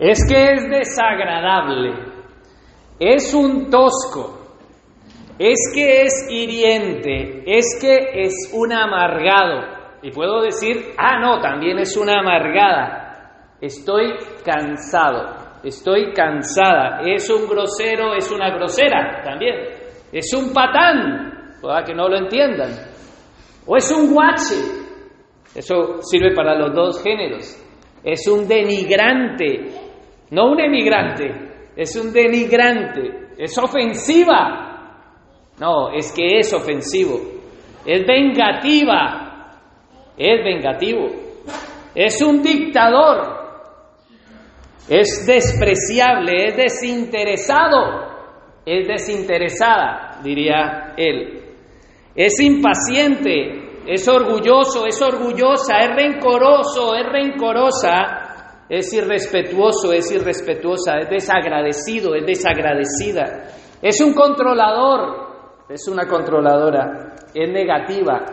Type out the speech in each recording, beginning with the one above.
es que es desagradable, es un tosco, es que es hiriente, es que es un amargado. Y puedo decir, ah, no, también es una amargada. Estoy cansado, estoy cansada. Es un grosero, es una grosera también. Es un patán, para que no lo entiendan. O es un guache. Eso sirve para los dos géneros. Es un denigrante, no un emigrante, es un denigrante, es ofensiva. No, es que es ofensivo, es vengativa, es vengativo, es un dictador, es despreciable, es desinteresado, es desinteresada, diría él. Es impaciente, es orgulloso, es orgullosa, es rencoroso, es rencorosa, es irrespetuoso, es irrespetuosa, es desagradecido, es desagradecida. Es un controlador, es una controladora, es negativa,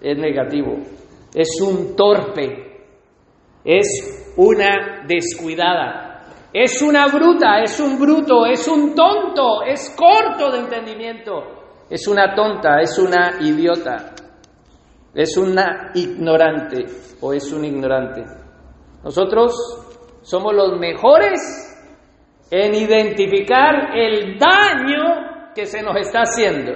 es negativo. Es un torpe, es una descuidada, es una bruta, es un bruto, es un tonto, es corto de entendimiento es una tonta, es una idiota, es una ignorante o es un ignorante. Nosotros somos los mejores en identificar el daño que se nos está haciendo.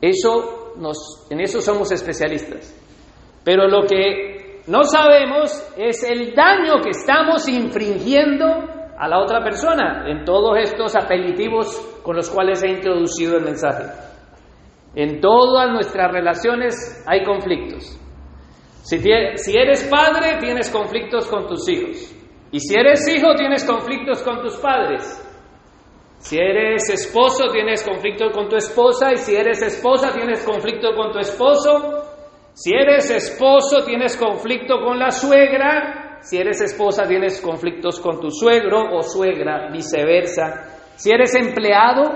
Eso nos, en eso somos especialistas. Pero lo que no sabemos es el daño que estamos infringiendo a la otra persona en todos estos apelativos con los cuales he introducido el mensaje. En todas nuestras relaciones hay conflictos. Si, eres padre, tienes conflictos con tus hijos. Y si eres hijo, tienes conflictos con tus padres. Si eres esposo, tienes conflicto con tu esposa. Y si eres esposa, tienes conflicto con tu esposo. Si eres esposo, tienes conflicto con la suegra. Si eres esposa, tienes conflictos con tu suegro o suegra, viceversa. Si eres empleado,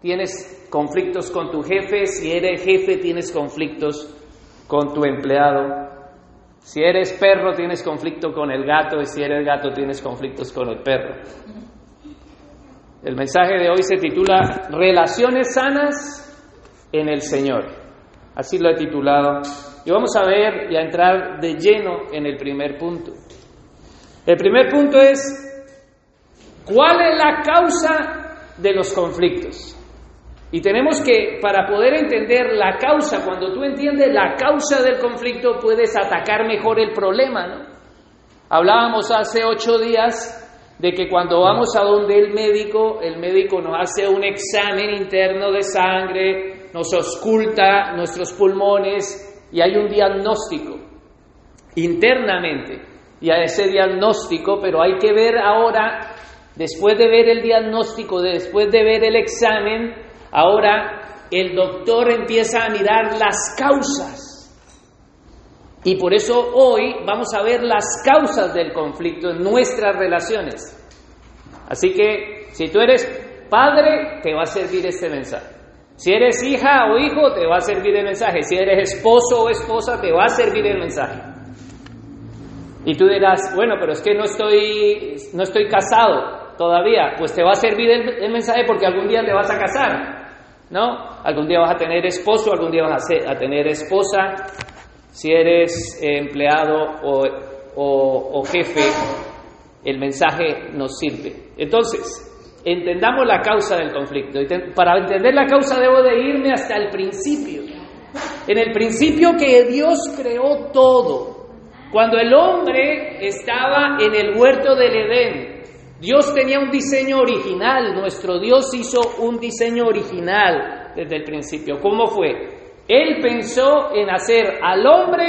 tienes conflictos con tu jefe. Si eres jefe, tienes conflictos con tu empleado. Si eres perro, tienes conflicto con el gato. Y si eres gato, tienes conflictos con el perro. El mensaje de hoy se titula Relaciones sanas en el Señor. Así lo he titulado. Y vamos a ver y a entrar de lleno en el primer punto. El primer punto es ¿Cuál es la causa de los conflictos? Y tenemos que, para poder entender la causa, cuando tú entiendes la causa del conflicto, puedes atacar mejor el problema, ¿no? Hablábamos hace ocho días de que cuando vamos a donde el médico, el médico nos hace un examen interno de sangre, nos ausculta nuestros pulmones y hay un diagnóstico internamente. Y a ese diagnóstico, pero hay que ver ahora Después de ver el diagnóstico, después de ver el examen, ahora el doctor empieza a mirar las causas. Y por eso hoy vamos a ver las causas del conflicto en nuestras relaciones. Así que si tú eres padre, te va a servir este mensaje. Si eres hija o hijo, te va a servir el mensaje. Si eres esposo o esposa, te va a servir el mensaje. Y tú dirás, bueno, pero es que no estoy, no estoy casado todavía, pues te va a servir el, mensaje porque algún día te vas a casar, ¿no? Algún día vas a tener esposo, algún día vas a, tener esposa, si eres empleado o, o, jefe, el mensaje nos sirve. Entonces, entendamos la causa del conflicto. Para entender la causa debo de irme hasta el principio. En el principio que Dios creó todo. Cuando el hombre estaba en el huerto del Edén, Dios tenía un diseño original, nuestro Dios hizo un diseño original desde el principio. ¿Cómo fue? Él pensó en hacer al hombre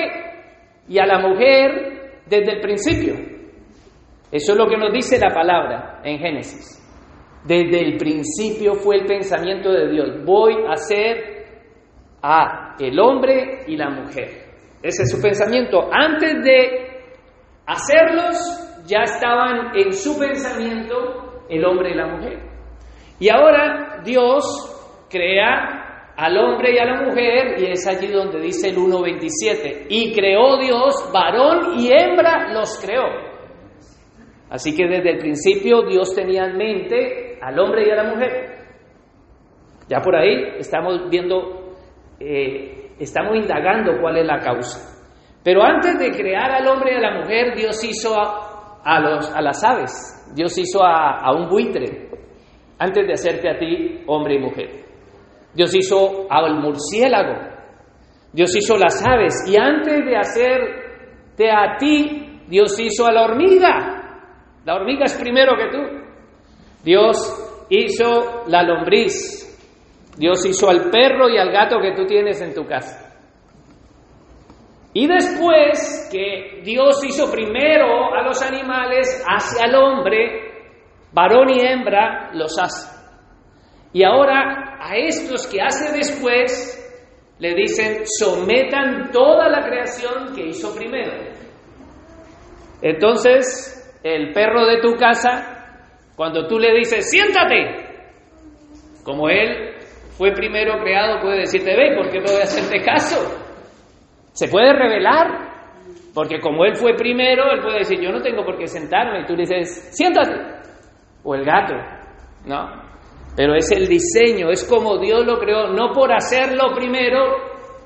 y a la mujer desde el principio. Eso es lo que nos dice la palabra en Génesis. Desde el principio fue el pensamiento de Dios. Voy a hacer a el hombre y la mujer. Ese es su pensamiento. Antes de hacerlos, ya estaban en su pensamiento el hombre y la mujer. Y ahora Dios crea al hombre y a la mujer, y es allí donde dice el 1.27, y creó Dios, varón y hembra los creó. Así que desde el principio Dios tenía en mente al hombre y a la mujer. Ya por ahí estamos viendo, eh, estamos indagando cuál es la causa. Pero antes de crear al hombre y a la mujer, Dios hizo a, los, a las aves, Dios hizo a, a un buitre, antes de hacerte a ti hombre y mujer. Dios hizo al murciélago, Dios hizo las aves, y antes de hacerte a ti, Dios hizo a la hormiga. La hormiga es primero que tú. Dios hizo la lombriz. Dios hizo al perro y al gato que tú tienes en tu casa. Y después que Dios hizo primero a los animales, hacia el hombre, varón y hembra los hace. Y ahora a estos que hace después, le dicen, sometan toda la creación que hizo primero. Entonces, el perro de tu casa, cuando tú le dices, siéntate, como él fue primero creado, puede decirte, ve, ¿por qué me voy a hacerte caso? Se puede revelar, porque como él fue primero, él puede decir, yo no tengo por qué sentarme, y tú le dices, siéntate, o el gato, ¿no? Pero es el diseño, es como Dios lo creó, no por hacerlo primero,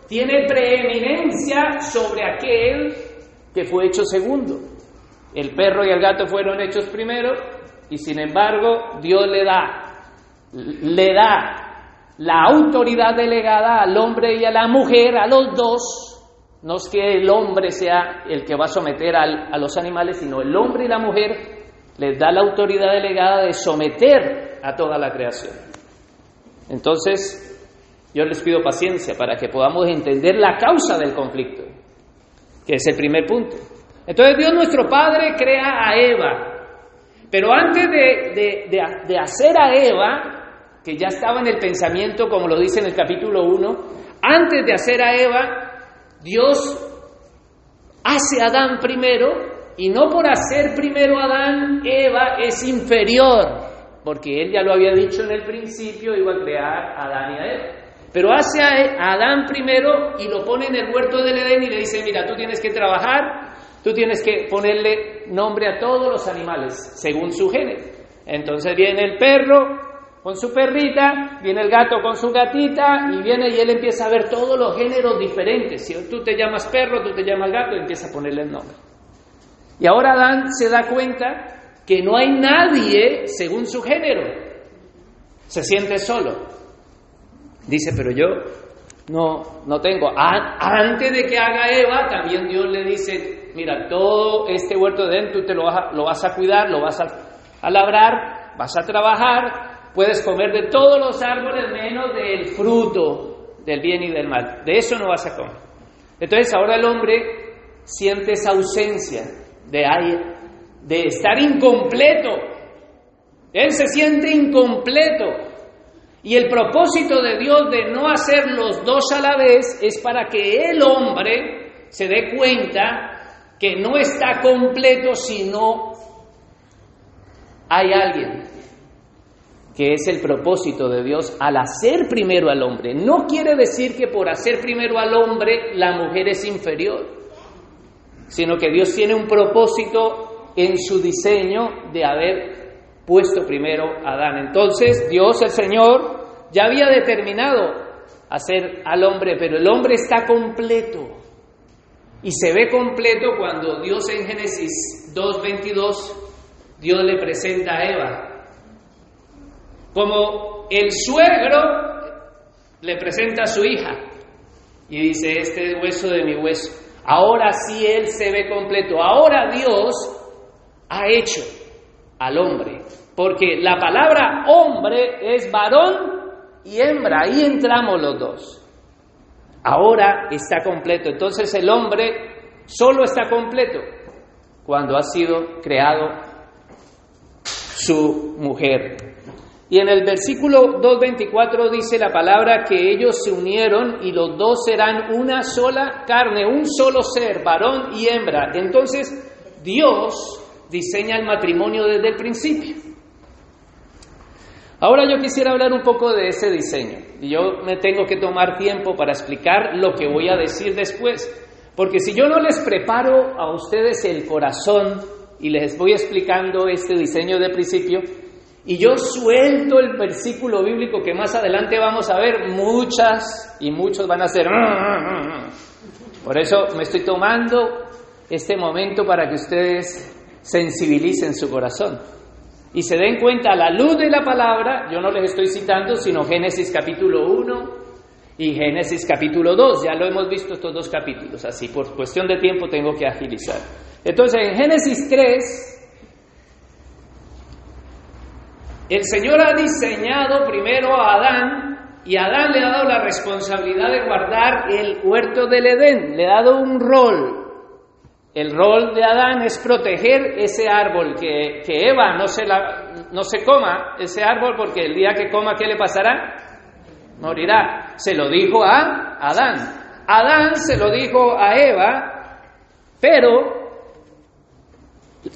tiene preeminencia sobre aquel que fue hecho segundo. El perro y el gato fueron hechos primero y sin embargo Dios le da, le da la autoridad delegada al hombre y a la mujer, a los dos, no es que el hombre sea el que va a someter a los animales, sino el hombre y la mujer les da la autoridad delegada de someter a toda la creación. Entonces, yo les pido paciencia para que podamos entender la causa del conflicto, que es el primer punto. Entonces Dios nuestro Padre crea a Eva, pero antes de, de hacer a Eva, que ya estaba en el pensamiento, como lo dice en el capítulo 1, antes de hacer a Eva, Dios hace a Adán primero y no por hacer primero a Adán, Eva es inferior, porque él ya lo había dicho en el principio, iba a crear a Adán y a Eva. Pero hace a Adán primero y lo pone en el huerto del Edén y le dice, mira, tú tienes que trabajar, tú tienes que ponerle nombre a todos los animales, según su género. Entonces viene el perro, con su perrita, viene el gato con su gatita y viene y él empieza a ver todos los géneros diferentes. Si tú te llamas perro, tú te llamas gato, y empieza a ponerle el nombre. Y ahora Adán se da cuenta que no hay nadie según su género. Se siente solo. Dice, pero yo no, no tengo. antes de que haga Eva, también Dios le dice, mira, todo este huerto de dentro tú te lo vas a, lo vas a cuidar, lo vas a labrar, vas a trabajar, Puedes comer de todos los árboles menos del fruto del bien y del mal. De eso no vas a comer. Entonces ahora el hombre siente esa ausencia de, de estar incompleto. Él se siente incompleto. Y el propósito de Dios de no hacer los dos a la vez es para que el hombre se dé cuenta que no está completo si no hay alguien que es el propósito de Dios al hacer primero al hombre. No quiere decir que por hacer primero al hombre la mujer es inferior, sino que Dios tiene un propósito en su diseño de haber puesto primero a Adán. Entonces Dios el Señor ya había determinado hacer al hombre, pero el hombre está completo. Y se ve completo cuando Dios en Génesis 2.22, Dios le presenta a Eva como el suegro le presenta a su hija y dice, este es hueso de mi hueso. Ahora sí él se ve completo. Ahora Dios ha hecho al hombre. Porque la palabra hombre es varón y hembra. Ahí entramos los dos. Ahora está completo. Entonces el hombre solo está completo cuando ha sido creado su mujer. Y en el versículo 2.24 dice la palabra que ellos se unieron y los dos serán una sola carne, un solo ser, varón y hembra. Entonces Dios diseña el matrimonio desde el principio. Ahora yo quisiera hablar un poco de ese diseño. Yo me tengo que tomar tiempo para explicar lo que voy a decir después. Porque si yo no les preparo a ustedes el corazón y les voy explicando este diseño de principio. Y yo suelto el versículo bíblico que más adelante vamos a ver, muchas y muchos van a ser... Por eso me estoy tomando este momento para que ustedes sensibilicen su corazón y se den cuenta a la luz de la palabra, yo no les estoy citando, sino Génesis capítulo 1 y Génesis capítulo 2, ya lo hemos visto estos dos capítulos, así por cuestión de tiempo tengo que agilizar. Entonces en Génesis 3, el Señor ha diseñado primero a Adán y Adán le ha dado la responsabilidad de guardar el huerto del Edén, le ha dado un rol, el rol de Adán es proteger ese árbol, que, Eva no se, la, no se coma ese árbol porque el día que coma, ¿qué le pasará? Morirá. Se lo dijo a Adán. Adán se lo dijo a Eva, pero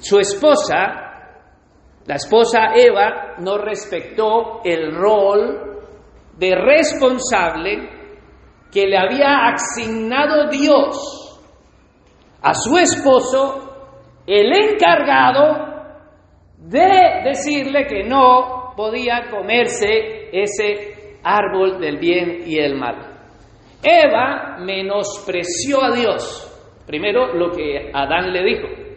su esposa, la esposa Eva, no respetó el rol de responsable que le había asignado Dios a su esposo el encargado de decirle que no podía comerse ese árbol del bien y el mal. Eva menospreció a Dios. Primero, lo que Adán le dijo.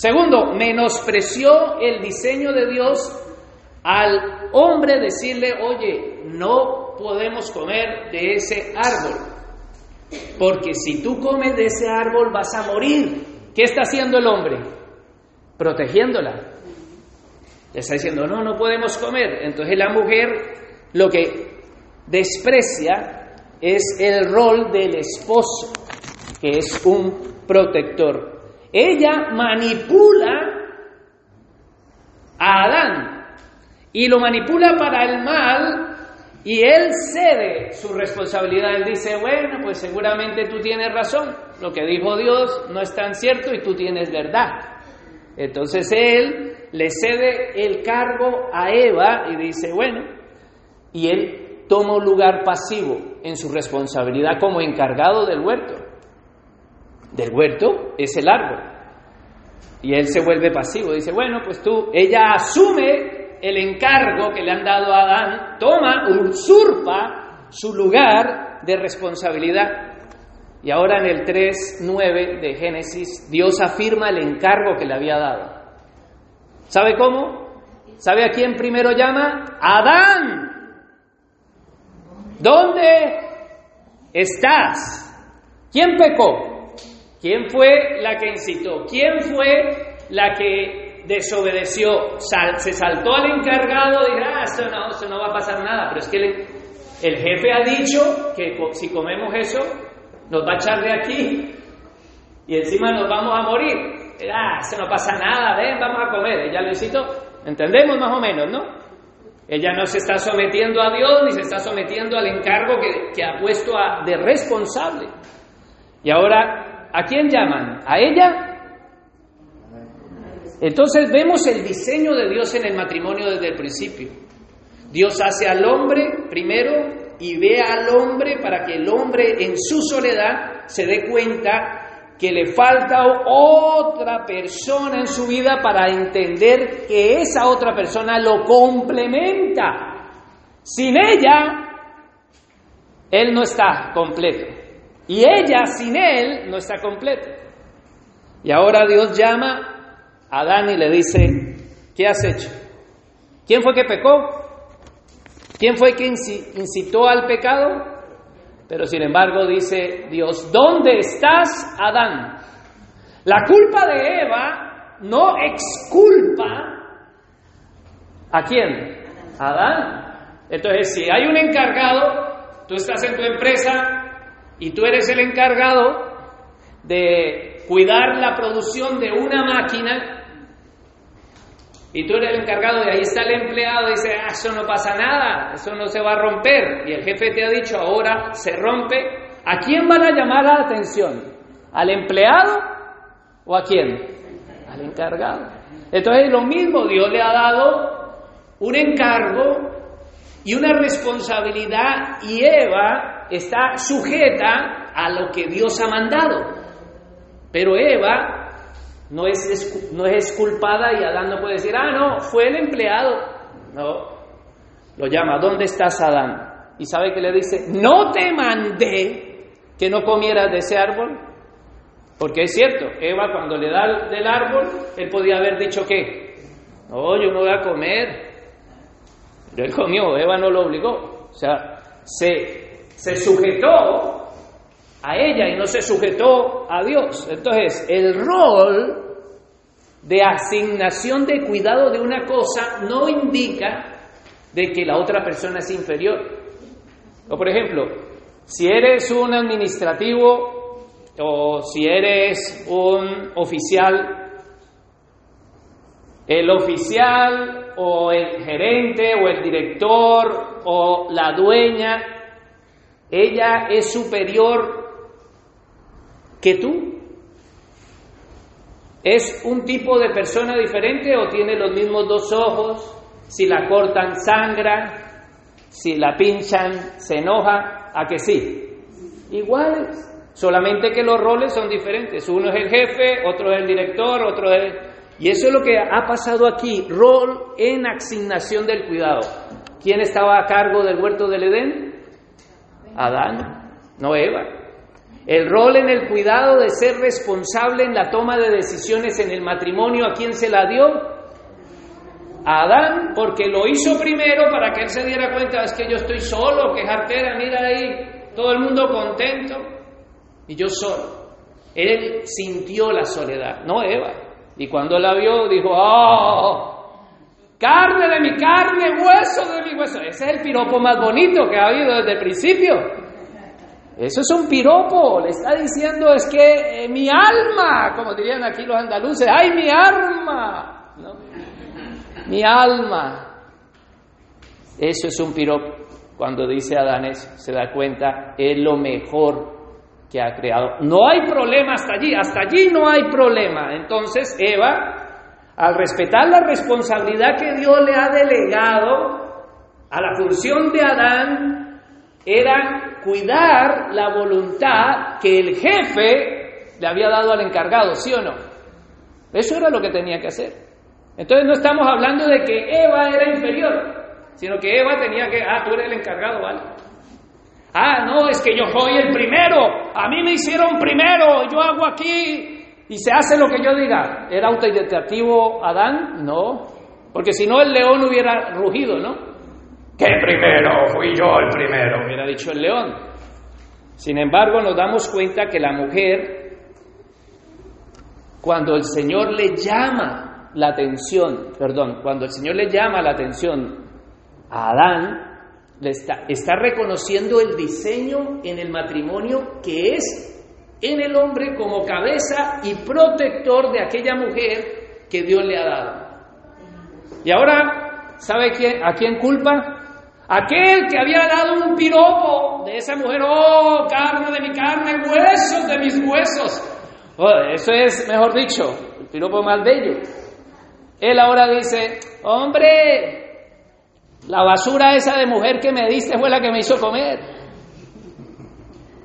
Segundo, menospreció el diseño de Dios al hombre decirle, oye, no podemos comer de ese árbol. Porque si tú comes de ese árbol vas a morir. ¿Qué está haciendo el hombre? Protegiéndola. Le está diciendo, no, no podemos comer. Entonces la mujer lo que desprecia es el rol del esposo, que es un protector. Ella manipula a Adán y lo manipula para el mal y él cede su responsabilidad. Él dice, bueno, pues seguramente tú tienes razón. Lo que dijo Dios no es tan cierto y tú tienes verdad. Entonces él le cede el cargo a Eva y dice, bueno, y él toma lugar pasivo en su responsabilidad como encargado del huerto. Del huerto es el árbol. Y él se vuelve pasivo. Dice, bueno, pues tú, ella asume el encargo que le han dado a Adán, toma, usurpa su lugar de responsabilidad. Y ahora en el 3.9 de Génesis, Dios afirma el encargo que le había dado. ¿Sabe cómo? ¿Sabe a quién primero llama? Adán. ¿Dónde estás? ¿Quién pecó? ¿Quién fue la que incitó? ¿Quién fue la que desobedeció, se saltó al encargado y dijo, ah, esto no, esto no va a pasar nada. Pero es que el, jefe ha dicho que si comemos eso, nos va a echar de aquí y encima nos vamos a morir. Ah, esto no pasa nada, ven, vamos a comer. Ella lo hizo, entendemos más o menos, ¿no? Ella no se está sometiendo a Dios ni se está sometiendo al encargo que, que ha puesto a, de responsable. Y ahora, ¿a quién llaman? ¿A ella entonces vemos el diseño de Dios en el matrimonio desde el principio. Dios hace al hombre primero y ve al hombre para que el hombre en su soledad se dé cuenta que le falta otra persona en su vida para entender que esa otra persona lo complementa. Sin ella, él no está completo. Y ella sin él no está completo. Y ahora Dios llama Adán y le dice, ¿qué has hecho? ¿Quién fue que pecó? ¿Quién fue que incitó al pecado? Pero sin embargo dice Dios, ¿dónde estás, Adán? La culpa de Eva no exculpa a quién? Adán. Entonces, si hay un encargado, tú estás en tu empresa y tú eres el encargado de cuidar la producción de una máquina y tú eres el encargado y ahí está el empleado y dice, ah, eso no pasa nada, eso no se va a romper. Y el jefe te ha dicho, ahora se rompe. ¿A quién van a llamar la atención? ¿Al empleado o a quién? Al encargado. Entonces lo mismo, Dios le ha dado un encargo y una responsabilidad y Eva está sujeta a lo que Dios ha mandado. Pero Eva no es, no es culpada y Adán no puede decir, ah, no, fue el empleado. No, lo llama, ¿dónde estás Adán? Y sabe que le dice, no te mandé que no comieras de ese árbol. Porque es cierto, Eva cuando le da del árbol, él podía haber dicho que, no, yo no voy a comer. Pero él comió, Eva no lo obligó. O sea, se, se sujetó a ella y no se sujetó a Dios. Entonces, el rol de asignación de cuidado de una cosa no indica de que la otra persona es inferior. O por ejemplo, si eres un administrativo o si eres un oficial, el oficial o el gerente o el director o la dueña, ella es superior que tú? ¿Es un tipo de persona diferente o tiene los mismos dos ojos? Si la cortan sangra, si la pinchan se enoja, ¿a que sí? Iguales, solamente que los roles son diferentes. Uno es el jefe, otro es el director, otro es... Y eso es lo que ha pasado aquí, rol en asignación del cuidado. ¿Quién estaba a cargo del huerto del Edén? Adán, no Eva. El rol en el cuidado de ser responsable en la toma de decisiones en el matrimonio, ¿a quién se la dio? Adán, porque lo hizo primero para que él se diera cuenta, es que yo estoy solo, que jartera, mira ahí, todo el mundo contento, y yo solo. Él sintió la soledad, no Eva. Y cuando la vio, dijo, ¡oh! Carne de mi carne, hueso de mi hueso. Ese es el piropo más bonito que ha habido desde el principio. Eso es un piropo, le está diciendo es que eh, mi alma, como dirían aquí los andaluces, ¡ay, mi alma! Mi alma. Eso es un piropo. Cuando dice Adán se da cuenta, es lo mejor que ha creado. No hay problema hasta allí, hasta allí no hay problema. Entonces Eva, al respetar la responsabilidad que Dios le ha delegado a la función de Adán, era cuidar la voluntad que el jefe le había dado al encargado, ¿sí o no? Eso era lo que tenía que hacer. Entonces no estamos hablando de que Eva era inferior, sino que Eva tenía que, ah, tú eres el encargado, ¿vale? Ah, no, es que yo soy el primero, a mí me hicieron primero, yo hago aquí y se hace lo que yo diga. ¿Era autoritativo Adán? No, porque si no el león hubiera rugido, ¿no? ¿Qué primero? Fui yo el primero, hubiera dicho el león. Sin embargo, nos damos cuenta que la mujer, cuando el Señor le llama la atención, perdón, cuando el Señor le llama la atención a Adán, le está, está reconociendo el diseño en el matrimonio que es en el hombre como cabeza y protector de aquella mujer que Dios le ha dado. Y ahora, ¿sabe quién, a quién culpa? Aquel que había dado un piropo de esa mujer, oh, carne de mi carne, huesos de mis huesos. Oh, eso es, mejor dicho, el piropo más bello. Él ahora dice, hombre, la basura esa de mujer que me diste fue la que me hizo comer.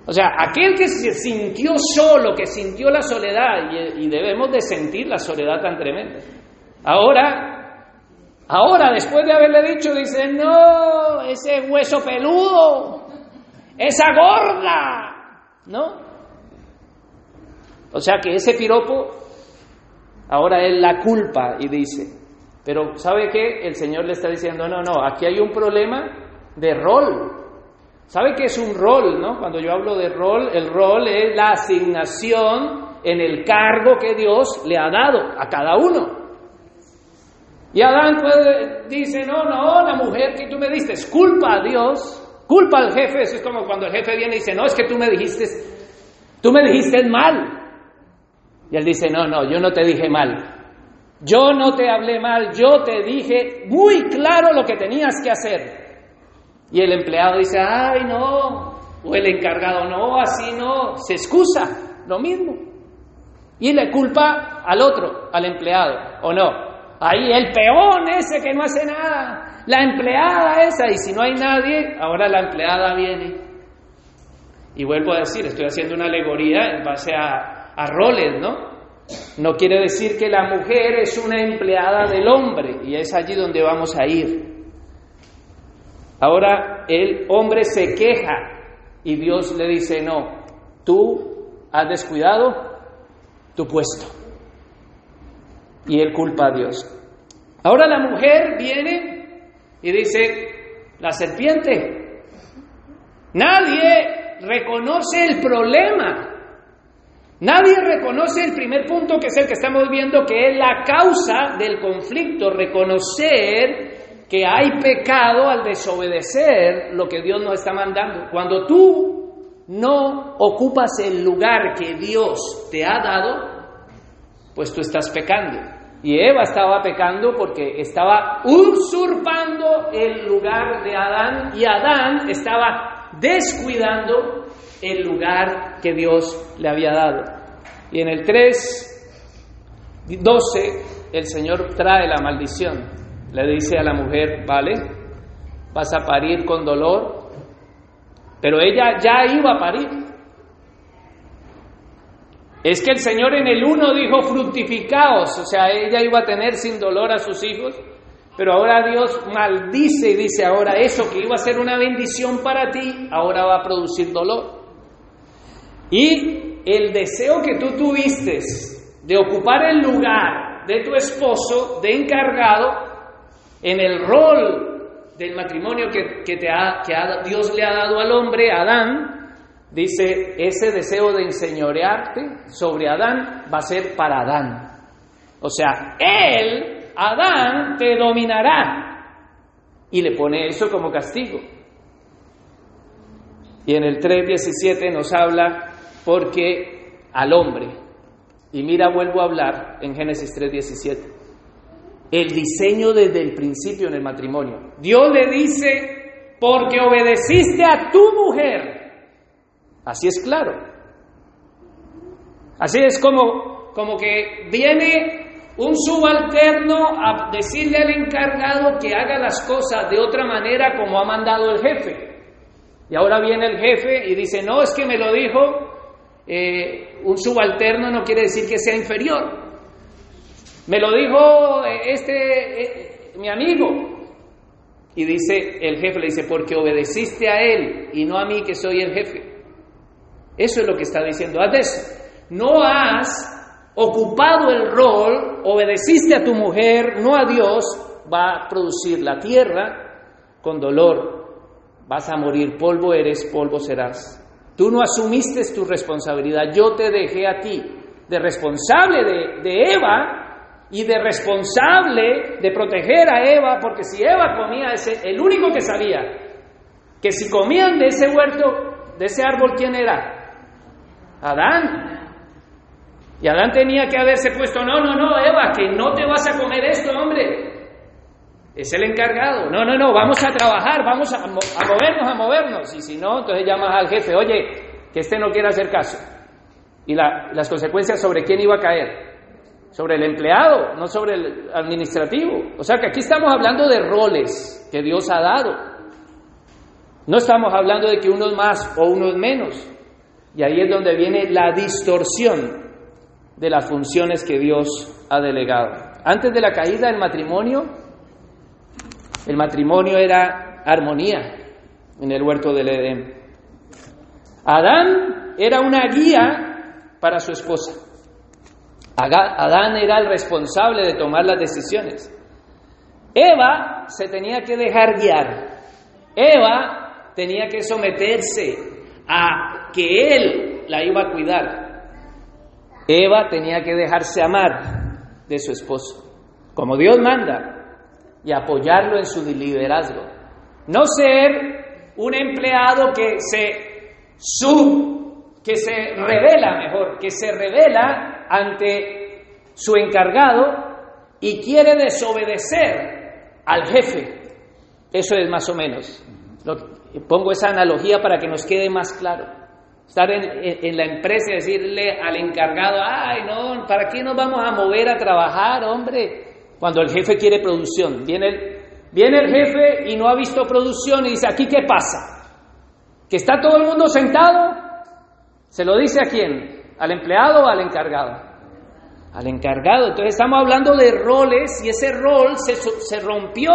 O sea, aquel que se sintió solo, que sintió la soledad, y, debemos de sentir la soledad tan tremenda. Ahora Ahora, después de haberle dicho, dice, no, ese hueso peludo, esa gorda, ¿no? O sea que ese piropo ahora es la culpa y dice, pero ¿sabe qué? El Señor le está diciendo, no, no, aquí hay un problema de rol. ¿Sabe qué es un rol, no? Cuando yo hablo de rol, el rol es la asignación en el cargo que Dios le ha dado a cada uno. Y Adán puede, dice, no, no, la mujer que tú me diste, es culpa a Dios, culpa al jefe, eso es como cuando el jefe viene y dice, no, es que tú me dijiste, tú me dijiste mal. Y él dice, no, no, yo no te dije mal, yo no te hablé mal, yo te dije muy claro lo que tenías que hacer. Y el empleado dice, ay, no, o el encargado, no, así no, se excusa, lo mismo. Y le culpa al otro, al empleado, ¿o no? Ahí el peón ese que no hace nada, la empleada esa, y si no hay nadie, ahora la empleada viene. Y vuelvo a decir, estoy haciendo una alegoría en base a, roles, ¿no? No quiere decir que la mujer es una empleada del hombre y es allí donde vamos a ir. Ahora el hombre se queja y Dios le dice, no, tú has descuidado tu puesto. Y él culpa a Dios. Ahora la mujer viene y dice, la serpiente, nadie reconoce el problema. Nadie reconoce el primer punto que es el que estamos viendo, que es la causa del conflicto, reconocer que hay pecado al desobedecer lo que Dios nos está mandando. Cuando tú no ocupas el lugar que Dios te ha dado, pues tú estás pecando. Y Eva estaba pecando porque estaba usurpando el lugar de Adán y Adán estaba descuidando el lugar que Dios le había dado. Y en el 3, 12, el Señor trae la maldición. Le dice a la mujer, vale, vas a parir con dolor, pero ella ya iba a parir. Es que el Señor en el 1 dijo fructificaos, o sea, ella iba a tener sin dolor a sus hijos, pero ahora Dios maldice y dice, ahora eso que iba a ser una bendición para ti, ahora va a producir dolor. Y el deseo que tú tuviste de ocupar el lugar de tu esposo, de encargado, en el rol del matrimonio que, te ha, que Dios le ha dado al hombre, Adán, dice, ese deseo de enseñorearte sobre Adán va a ser para Adán. O sea, él, Adán, te dominará. Y le pone eso como castigo. Y en el 3.17 nos habla porque al hombre, y mira, vuelvo a hablar en Génesis 3:17, el diseño desde el principio en el matrimonio. Dios le dice, porque obedeciste a tu mujer. Así es claro. Así es como, como que viene un subalterno a decirle al encargado que haga las cosas de otra manera como ha mandado el jefe. Y ahora viene el jefe y dice, no, es que me lo dijo eh, un subalterno no quiere decir que sea inferior. Me lo dijo eh, este, eh, mi amigo. Y dice, el jefe le dice, porque obedeciste a él y no a mí que soy el jefe. Eso es lo que está diciendo. Haz No has ocupado el rol, obedeciste a tu mujer, no a Dios, va a producir la tierra con dolor. Vas a morir, polvo eres, polvo serás. Tú no asumiste tu responsabilidad, yo te dejé a ti de responsable de, Eva y de responsable de proteger a Eva, porque si Eva comía ese, el único que sabía que si comían de ese huerto, de ese árbol, ¿quién era? Adán. Y Adán tenía que haberse puesto, no, no, no, Eva, que no te vas a comer esto, hombre. Es el encargado. No, no, no, vamos a trabajar, vamos a, movernos, a movernos. Y si no, entonces llamas al jefe, oye, que este no quiere hacer caso. Y las consecuencias sobre quién iba a caer. Sobre el empleado, no sobre el administrativo. O sea que aquí estamos hablando de roles que Dios ha dado. No estamos hablando de que uno es más o uno es menos. Y ahí es donde viene la distorsión de las funciones que Dios ha delegado. Antes de la caída del matrimonio, el matrimonio era armonía en el huerto del Edén. Adán era una guía para su esposa. Adán era el responsable de tomar las decisiones. Eva se tenía que dejar guiar. Eva tenía que someterse a que él la iba a cuidar. Eva tenía que dejarse amar de su esposo, como Dios manda y apoyarlo en su liderazgo. No ser un empleado que se sub, que se revela mejor, que se revela ante su encargado y quiere desobedecer al jefe. Eso es más o menos. pongo esa analogía para que nos quede más claro. Estar en, la empresa y decirle al encargado, ay, no, ¿para qué nos vamos a mover a trabajar, hombre? Cuando el jefe quiere producción, viene el, viene el jefe y no ha visto producción y dice, ¿aquí qué pasa? ¿Que está todo el mundo sentado? ¿Se lo dice a quién? ¿Al empleado o al encargado? al encargado. Entonces estamos hablando de roles y ese rol se, se rompió.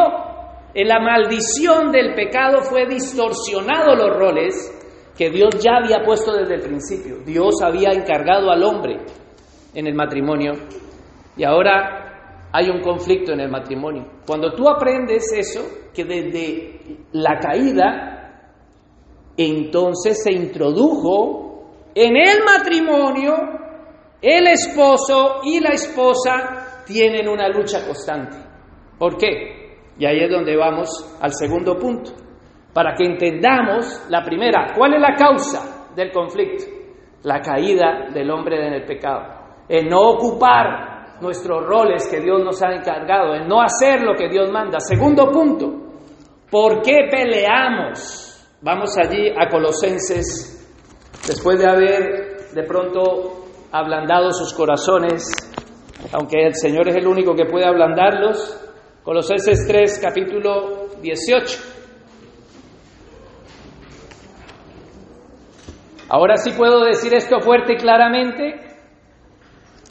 En la maldición del pecado fue distorsionado los roles que Dios ya había puesto desde el principio. Dios había encargado al hombre en el matrimonio y ahora hay un conflicto en el matrimonio. Cuando tú aprendes eso, que desde la caída, entonces se introdujo en el matrimonio, el esposo y la esposa tienen una lucha constante. ¿Por qué? Y ahí es donde vamos al segundo punto para que entendamos la primera, ¿cuál es la causa del conflicto? La caída del hombre en el pecado, el no ocupar nuestros roles que Dios nos ha encargado, el no hacer lo que Dios manda. Segundo punto, ¿por qué peleamos? Vamos allí a Colosenses, después de haber de pronto ablandado sus corazones, aunque el Señor es el único que puede ablandarlos. Colosenses 3, capítulo 18. Ahora sí puedo decir esto fuerte y claramente.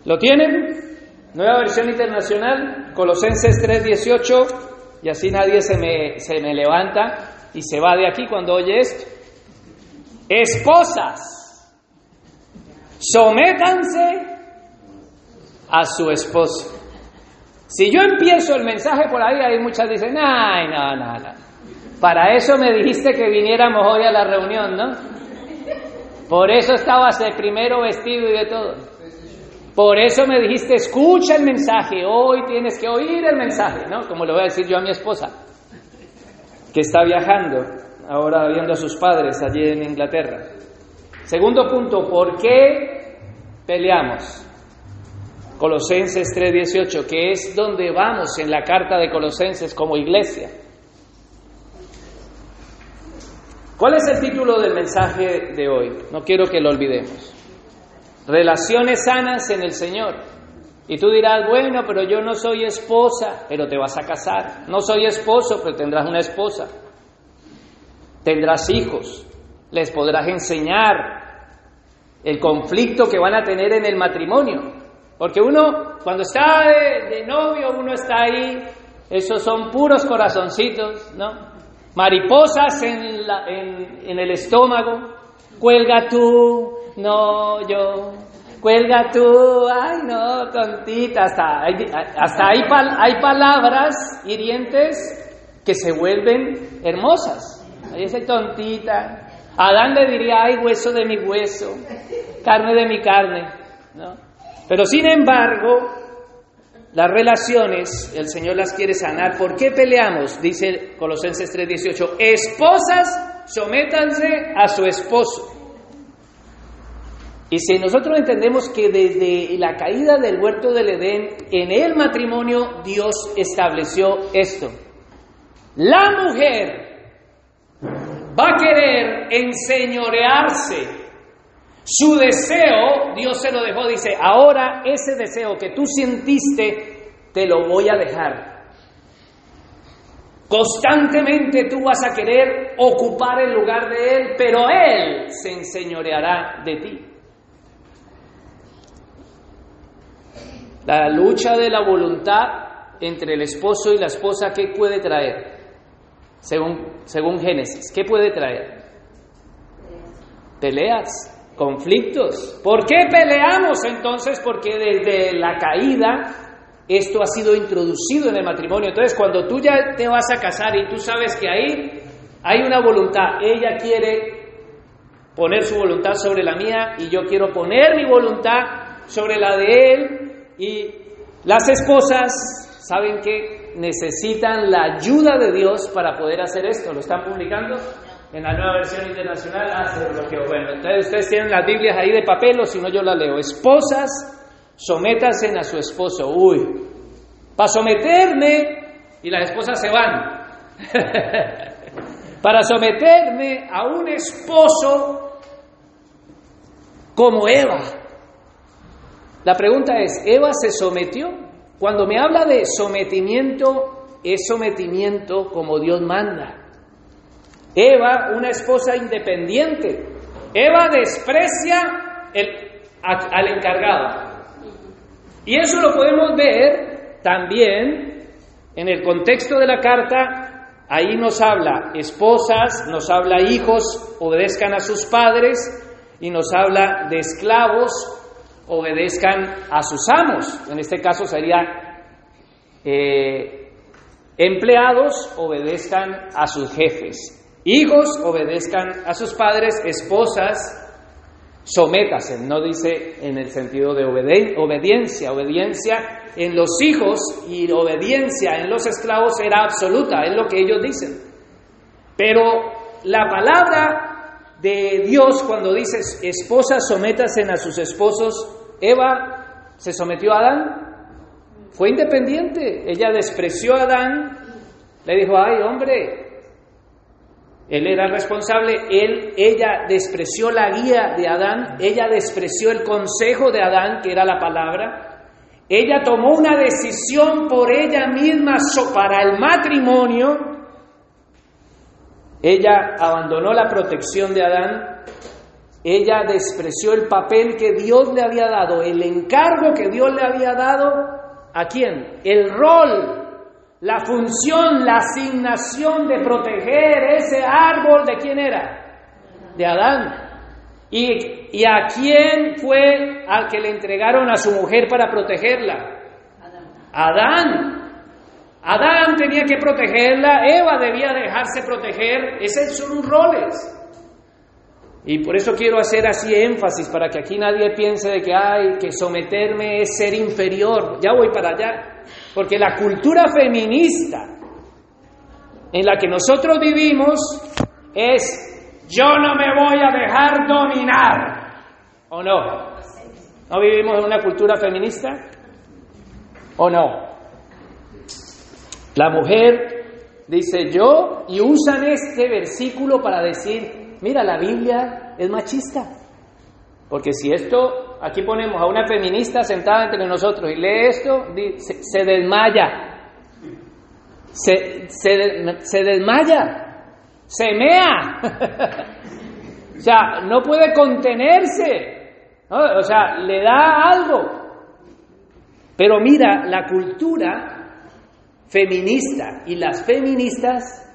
¿Lo tienen? Nueva versión internacional, Colosenses 3:18, y así nadie se me, se me levanta y se va de aquí cuando oye esto. Esposas, sométanse a su esposo. Si yo empiezo el mensaje por ahí, hay muchas dicen, ay, no, no, no. Para eso me dijiste que viniéramos hoy a la reunión, ¿no? Por eso estabas de primero vestido y de todo. Por eso me dijiste, escucha el mensaje, hoy tienes que oír el mensaje, ¿no? Como le voy a decir yo a mi esposa, que está viajando, ahora viendo a sus padres allí en Inglaterra. Segundo punto, ¿por qué peleamos? Colosenses 3:18, que es donde vamos en la carta de Colosenses como iglesia. ¿Cuál es el título del mensaje de hoy? No quiero que lo olvidemos. Relaciones sanas en el Señor. Y tú dirás, bueno, pero yo no soy esposa, pero te vas a casar. No soy esposo, pero tendrás una esposa. Tendrás hijos. Les podrás enseñar el conflicto que van a tener en el matrimonio. Porque uno, cuando está de, novio, uno está ahí, esos son puros corazoncitos, ¿no? mariposas en, la, en, el estómago, cuelga tú, no yo, cuelga tú, ay no, tontita, hasta, hasta hay, hay palabras hirientes que se vuelven hermosas. Ahí dice tontita. Adán le diría, ay hueso de mi hueso, carne de mi carne. ¿no? Pero sin embargo, las relaciones, el Señor las quiere sanar. ¿Por qué peleamos? Dice Colosenses 3:18, esposas, sométanse a su esposo. Y si nosotros entendemos que desde la caída del huerto del Edén, en el matrimonio Dios estableció esto. La mujer va a querer enseñorearse su deseo, Dios se lo dejó, dice, ahora ese deseo que tú sentiste, te lo voy a dejar. Constantemente tú vas a querer ocupar el lugar de Él, pero Él se enseñoreará de ti. La lucha de la voluntad entre el esposo y la esposa, ¿qué puede traer? Según, según Génesis, ¿qué puede traer? Peleas conflictos. ¿Por qué peleamos entonces? Porque desde la caída esto ha sido introducido en el matrimonio. Entonces, cuando tú ya te vas a casar y tú sabes que ahí hay una voluntad, ella quiere poner su voluntad sobre la mía y yo quiero poner mi voluntad sobre la de él y las esposas saben que necesitan la ayuda de Dios para poder hacer esto. ¿Lo están publicando? en la nueva versión internacional hace bloqueo. Bueno, entonces ustedes tienen las Biblias ahí de papel o si no yo las leo. Esposas, sométanse a su esposo. Uy, para someterme y las esposas se van. para someterme a un esposo como Eva. La pregunta es, ¿Eva se sometió? Cuando me habla de sometimiento, es sometimiento como Dios manda. Eva, una esposa independiente. Eva desprecia al encargado. Y eso lo podemos ver también en el contexto de la carta. Ahí nos habla esposas, nos habla hijos, obedezcan a sus padres, y nos habla de esclavos, obedezcan a sus amos. En este caso sería eh, empleados, obedezcan a sus jefes. Hijos, obedezcan a sus padres, esposas, sométase, no dice en el sentido de obediencia, obediencia en los hijos y obediencia en los esclavos era absoluta, es lo que ellos dicen. Pero la palabra de Dios cuando dice esposas sométase a sus esposos, Eva se sometió a Adán, fue independiente, ella despreció a Adán, le dijo, ay hombre, él era responsable, ella despreció la guía de Adán, ella despreció el consejo de Adán, que era la palabra. Ella tomó una decisión por ella misma para el matrimonio. Ella abandonó la protección de Adán. Ella despreció el papel que Dios le había dado, el encargo que Dios le había dado. ¿A quién? El rol la función, la asignación de proteger ese árbol de quién era? De Adán. ¿Y, a quién fue al que le entregaron a su mujer para protegerla? Adán. Adán tenía que protegerla, Eva debía dejarse proteger, esos son roles. Y por eso quiero hacer así énfasis para que aquí nadie piense de que hay que someterme es ser inferior. Ya voy para allá. Porque la cultura feminista en la que nosotros vivimos es yo no me voy a dejar dominar. ¿O no? ¿No vivimos en una cultura feminista? ¿O no? La mujer dice yo y usan este versículo para decir, mira, la Biblia es machista. Porque si esto aquí ponemos a una feminista sentada entre nosotros y lee esto, se, desmaya. Se, se, desmaya. Se mea. o sea, no puede contenerse. O sea, le da algo. Pero mira, la cultura feminista y las feministas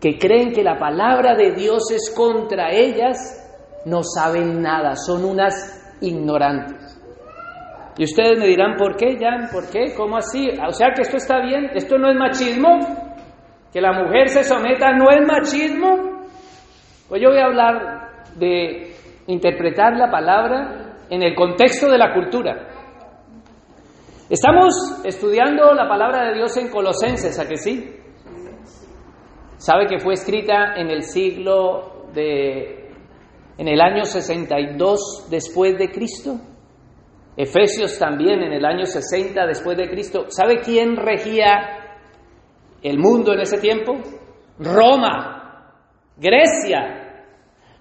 que creen que la palabra de Dios es contra ellas, no saben nada, son unas ignorantes. Y ustedes me dirán, ¿por qué, Jan? ¿Por qué? ¿Cómo así? O sea que esto está bien, esto no es machismo, que la mujer se someta no es machismo. Pues yo voy a hablar de interpretar la palabra en el contexto de la cultura. Estamos estudiando la palabra de Dios en Colosenses, ¿a que sí? ¿Sabe que fue escrita en el siglo de en el año 62 después de Cristo. Efesios también en el año 60 después de Cristo. ¿Sabe quién regía el mundo en ese tiempo? Roma, Grecia.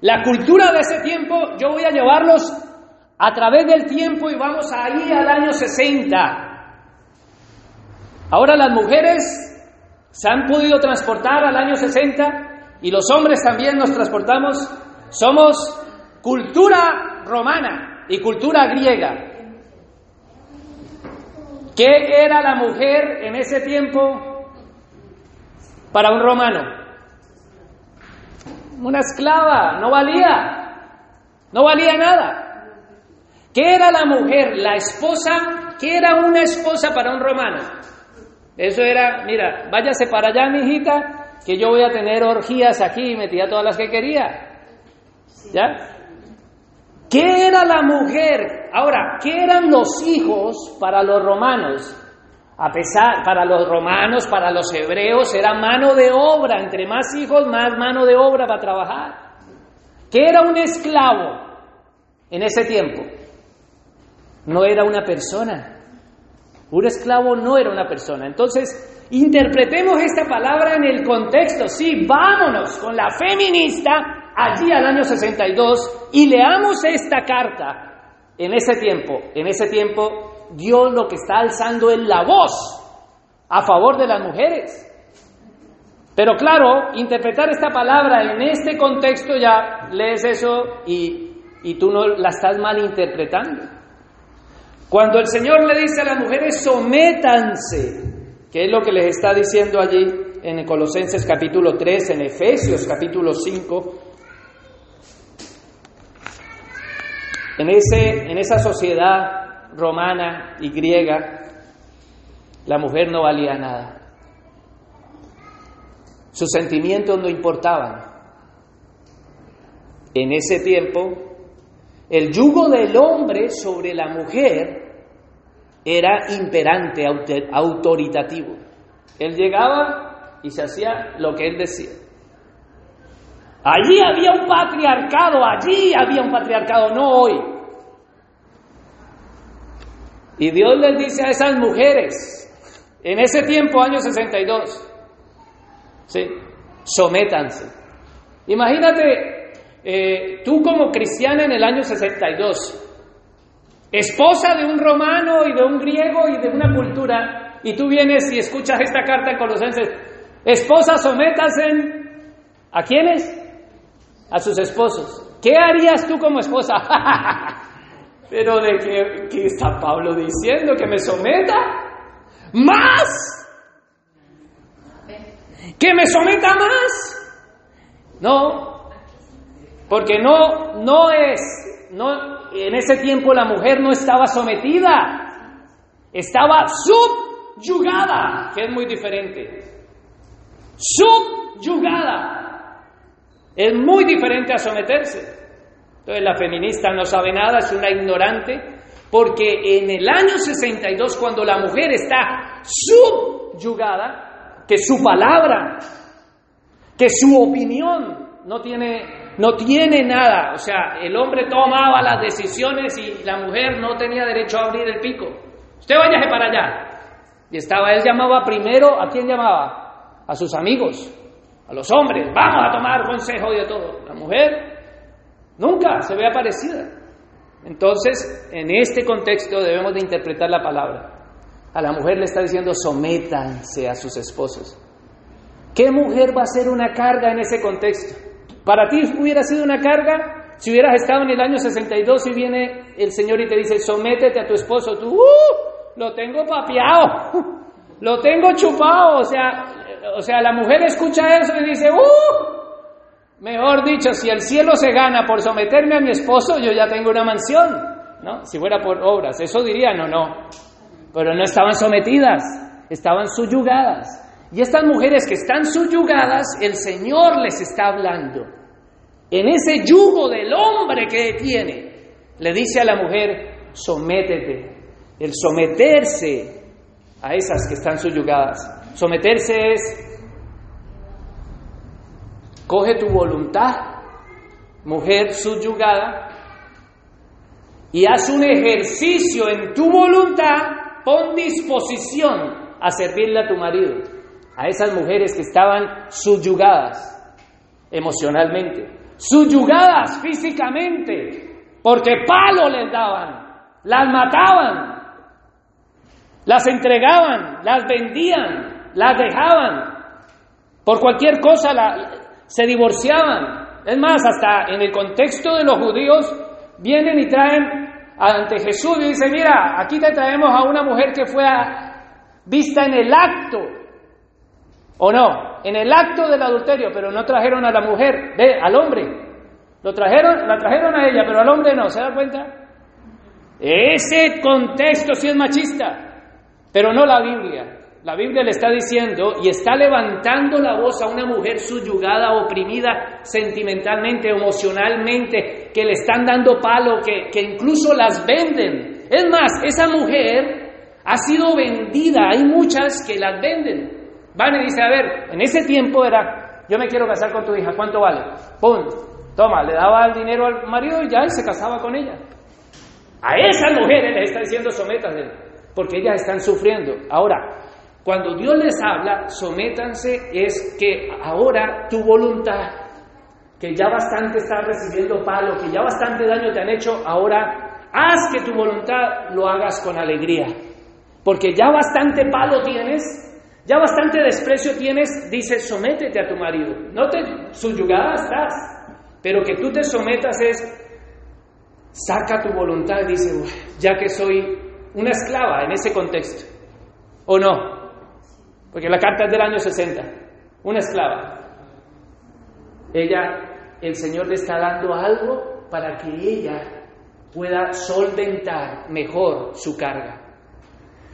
La cultura de ese tiempo, yo voy a llevarlos a través del tiempo y vamos ahí al año 60. Ahora las mujeres se han podido transportar al año 60 y los hombres también nos transportamos somos cultura romana y cultura griega. ¿Qué era la mujer en ese tiempo para un romano? Una esclava, no valía, no valía nada. ¿Qué era la mujer? La esposa, ¿qué era una esposa para un romano? Eso era, mira, váyase para allá, mi hijita, que yo voy a tener orgías aquí y metía todas las que quería. ¿Ya? ¿Qué era la mujer? Ahora, ¿qué eran los hijos para los romanos? A pesar, para los romanos, para los hebreos, era mano de obra. Entre más hijos, más mano de obra para trabajar. ¿Qué era un esclavo en ese tiempo? No era una persona. Un esclavo no era una persona. Entonces, interpretemos esta palabra en el contexto. Sí, vámonos con la feminista allí al año 62 y leamos esta carta en ese tiempo. En ese tiempo Dios lo que está alzando es la voz a favor de las mujeres. Pero claro, interpretar esta palabra en este contexto ya lees eso y, tú no la estás malinterpretando. Cuando el Señor le dice a las mujeres, sométanse, que es lo que les está diciendo allí en Colosenses capítulo 3, en Efesios capítulo 5, en, ese, en esa sociedad romana y griega, la mujer no valía nada. Sus sentimientos no importaban. En ese tiempo el yugo del hombre sobre la mujer era imperante, autoritativo. Él llegaba y se hacía lo que él decía. Allí había un patriarcado, allí había un patriarcado, no hoy. Y Dios les dice a esas mujeres, en ese tiempo, año 62, ¿sí? sométanse. Imagínate eh, tú como cristiana en el año 62, esposa de un romano y de un griego y de una cultura, y tú vienes y escuchas esta carta en Colosenses, esposa, sométase a quiénes? A sus esposos. ¿Qué harías tú como esposa? Pero de qué, qué está Pablo diciendo, que me someta más. Que me someta más. No, porque no, no es, no, en ese tiempo la mujer no estaba sometida, estaba subyugada, que es muy diferente. Subyugada. Es muy diferente a someterse. Entonces la feminista no sabe nada, es una ignorante, porque en el año 62, cuando la mujer está subyugada, que su palabra, que su opinión no tiene no tiene nada. O sea, el hombre tomaba las decisiones y la mujer no tenía derecho a abrir el pico. Usted váyase para allá. Y estaba, él llamaba primero, ¿a quién llamaba? A sus amigos, a los hombres. Vamos a tomar consejo de todo. La mujer nunca se ve aparecida. Entonces, en este contexto debemos de interpretar la palabra. A la mujer le está diciendo, sométanse a sus esposos. ¿Qué mujer va a ser una carga en ese contexto? Para ti hubiera sido una carga si hubieras estado en el año 62 y viene el Señor y te dice, sométete a tu esposo. Tú, uh, lo tengo papeado, lo tengo chupado. O sea, o sea, la mujer escucha eso y dice, uh, mejor dicho, si el cielo se gana por someterme a mi esposo, yo ya tengo una mansión. ¿No? Si fuera por obras, eso diría, no, no. Pero no estaban sometidas, estaban subyugadas. Y estas mujeres que están subyugadas, el Señor les está hablando en ese yugo del hombre que tiene, le dice a la mujer, sométete. El someterse a esas que están subyugadas. Someterse es, coge tu voluntad, mujer subyugada, y haz un ejercicio en tu voluntad, pon disposición a servirle a tu marido, a esas mujeres que estaban subyugadas emocionalmente subyugadas físicamente, porque palo les daban, las mataban, las entregaban, las vendían, las dejaban, por cualquier cosa se divorciaban. Es más, hasta en el contexto de los judíos, vienen y traen ante Jesús y dicen, mira, aquí te traemos a una mujer que fue vista en el acto ¿O no? En el acto del adulterio, pero no trajeron a la mujer, ve, al hombre. Lo trajeron, la trajeron a ella, pero al hombre no, ¿se da cuenta? Ese contexto sí es machista, pero no la Biblia. La Biblia le está diciendo y está levantando la voz a una mujer subyugada, oprimida sentimentalmente, emocionalmente, que le están dando palo, que, que incluso las venden. Es más, esa mujer ha sido vendida, hay muchas que las venden. Van y dice, a ver, en ese tiempo era, yo me quiero casar con tu hija, ¿cuánto vale? ¡Pum! Toma, le daba el dinero al marido y ya él se casaba con ella. A esas mujeres les está diciendo sométanse, porque ellas están sufriendo. Ahora, cuando Dios les habla, sométanse, es que ahora tu voluntad, que ya bastante estás recibiendo palo, que ya bastante daño te han hecho, ahora haz que tu voluntad lo hagas con alegría. Porque ya bastante palo tienes, ya bastante desprecio tienes, dice, sométete a tu marido. No te subyugada estás, pero que tú te sometas es, saca tu voluntad, dice, ya que soy una esclava en ese contexto, ¿o no? Porque la carta es del año 60, una esclava. Ella, el Señor le está dando algo para que ella pueda solventar mejor su carga.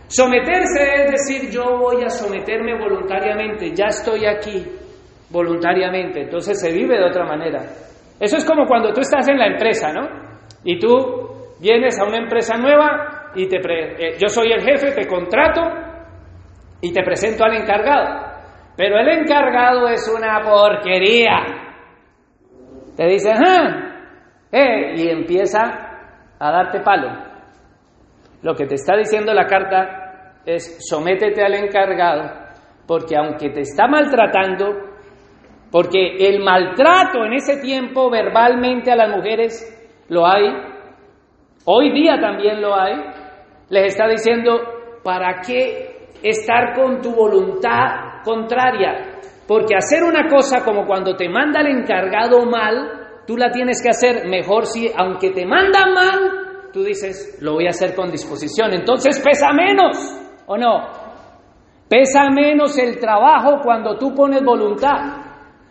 Someterse es decir, yo voy a someterme voluntariamente, ya estoy aquí voluntariamente, entonces se vive de otra manera. Eso es como cuando tú estás en la empresa, ¿no? Y tú vienes a una empresa nueva y te eh, yo soy el jefe, te contrato y te presento al encargado. Pero el encargado es una porquería. Te dice, ¡ah! Eh", y empieza a darte palo. Lo que te está diciendo la carta es, sométete al encargado, porque aunque te está maltratando, porque el maltrato en ese tiempo verbalmente a las mujeres lo hay, hoy día también lo hay, les está diciendo, ¿para qué estar con tu voluntad contraria? Porque hacer una cosa como cuando te manda el encargado mal, tú la tienes que hacer mejor si, aunque te manda mal, tú dices, lo voy a hacer con disposición. Entonces pesa menos, ¿o no? Pesa menos el trabajo cuando tú pones voluntad.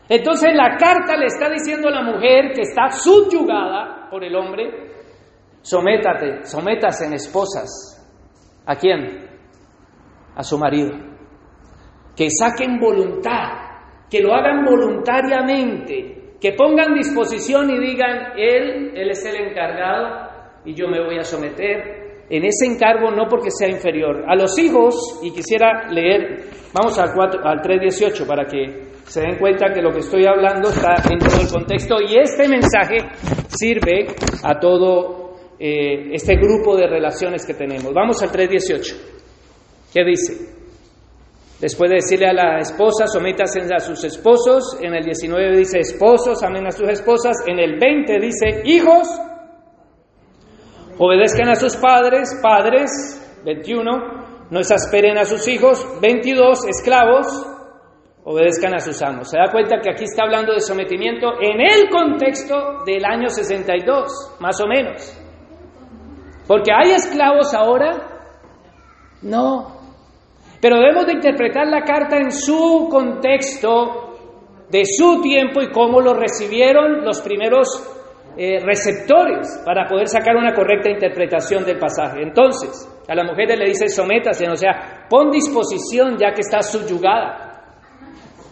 Entonces la carta le está diciendo a la mujer que está subyugada por el hombre, sométate, sométase en esposas. ¿A quién? A su marido. Que saquen voluntad, que lo hagan voluntariamente, que pongan disposición y digan, él, él es el encargado y yo me voy a someter en ese encargo no porque sea inferior. A los hijos, y quisiera leer, vamos al, 4, al 3.18 para que se den cuenta que lo que estoy hablando está en todo el contexto y este mensaje sirve a todo eh, este grupo de relaciones que tenemos. Vamos al 3.18. ¿Qué dice? Después de decirle a la esposa, sométase a sus esposos. En el 19 dice, esposos, amen a sus esposas. En el 20 dice, hijos, obedezcan a sus padres. Padres, 21, no exasperen a sus hijos. 22, esclavos, obedezcan a sus amos. Se da cuenta que aquí está hablando de sometimiento en el contexto del año 62, más o menos. Porque hay esclavos ahora, no. Pero debemos de interpretar la carta en su contexto de su tiempo y cómo lo recibieron los primeros eh, receptores para poder sacar una correcta interpretación del pasaje. Entonces, a la mujer le dice sométase, o sea, pon disposición ya que estás subyugada.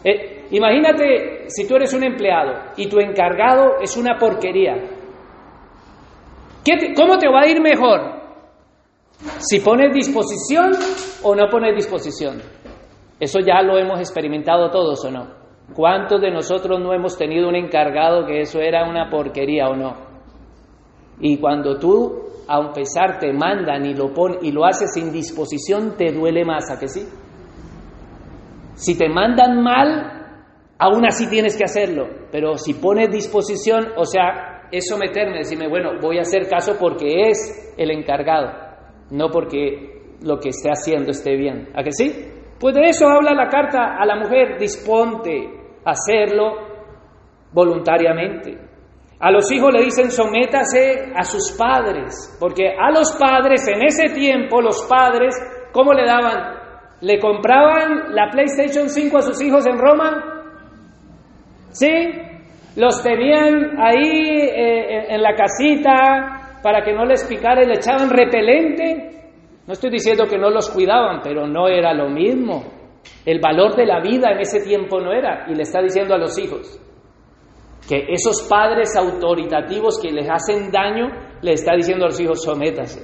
Eh, imagínate si tú eres un empleado y tu encargado es una porquería. ¿Cómo te va a ir mejor? Si pones disposición o no pones disposición. Eso ya lo hemos experimentado todos o no. ¿Cuántos de nosotros no hemos tenido un encargado que eso era una porquería o no? Y cuando tú, a pesar, te mandan y lo, pon, y lo haces sin disposición, te duele más, ¿a que sí? Si te mandan mal, aún así tienes que hacerlo, pero si pones disposición, o sea, es someterme, decirme, bueno, voy a hacer caso porque es el encargado, no porque lo que esté haciendo esté bien. ¿A que sí? Pues de eso habla la carta a la mujer, disponte a hacerlo voluntariamente. A los hijos le dicen sométase a sus padres, porque a los padres en ese tiempo, los padres, ¿cómo le daban? ¿Le compraban la PlayStation 5 a sus hijos en Roma? ¿Sí? ¿Los tenían ahí eh, en la casita para que no les picara y le echaban repelente? No estoy diciendo que no los cuidaban, pero no era lo mismo. El valor de la vida en ese tiempo no era. Y le está diciendo a los hijos que esos padres autoritativos que les hacen daño, le está diciendo a los hijos, sométase.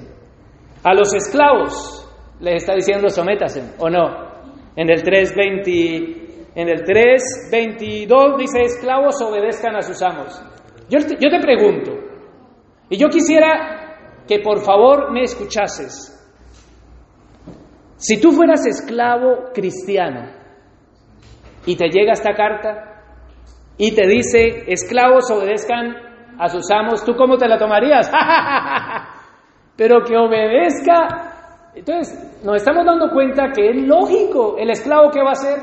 A los esclavos, les está diciendo sométase o no. En el 3.20, en el 3.22 dice esclavos obedezcan a sus amos. Yo, yo te pregunto, y yo quisiera que por favor me escuchases. Si tú fueras esclavo cristiano y te llega esta carta y te dice esclavos obedezcan a sus amos, ¿tú cómo te la tomarías? Pero que obedezca entonces, nos estamos dando cuenta que es lógico el esclavo que va a hacer.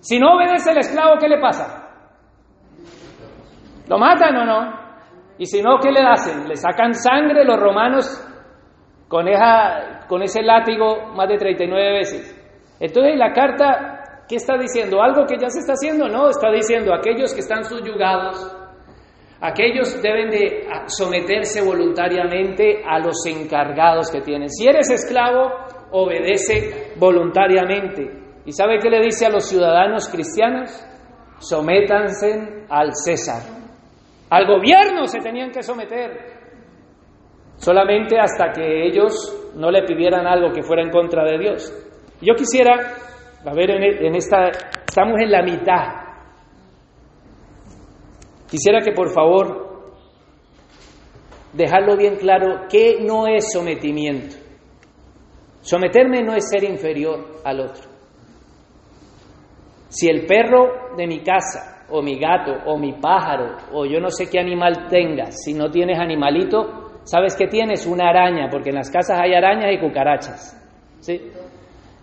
Si no obedece el esclavo, ¿qué le pasa? ¿Lo matan o no? Y si no, ¿qué le hacen? Le sacan sangre los romanos. Con, esa, con ese látigo más de 39 veces. Entonces la carta, ¿qué está diciendo? ¿Algo que ya se está haciendo? No, está diciendo aquellos que están subyugados, aquellos deben de someterse voluntariamente a los encargados que tienen. Si eres esclavo, obedece voluntariamente. ¿Y sabe qué le dice a los ciudadanos cristianos? Sométanse al César. Al gobierno se tenían que someter. Solamente hasta que ellos no le pidieran algo que fuera en contra de Dios. Yo quisiera, a ver, en esta, estamos en la mitad. Quisiera que por favor dejarlo bien claro que no es sometimiento. Someterme no es ser inferior al otro. Si el perro de mi casa, o mi gato, o mi pájaro, o yo no sé qué animal tengas, si no tienes animalito, ¿sabes qué tienes? Una araña, porque en las casas hay arañas y cucarachas. ¿sí?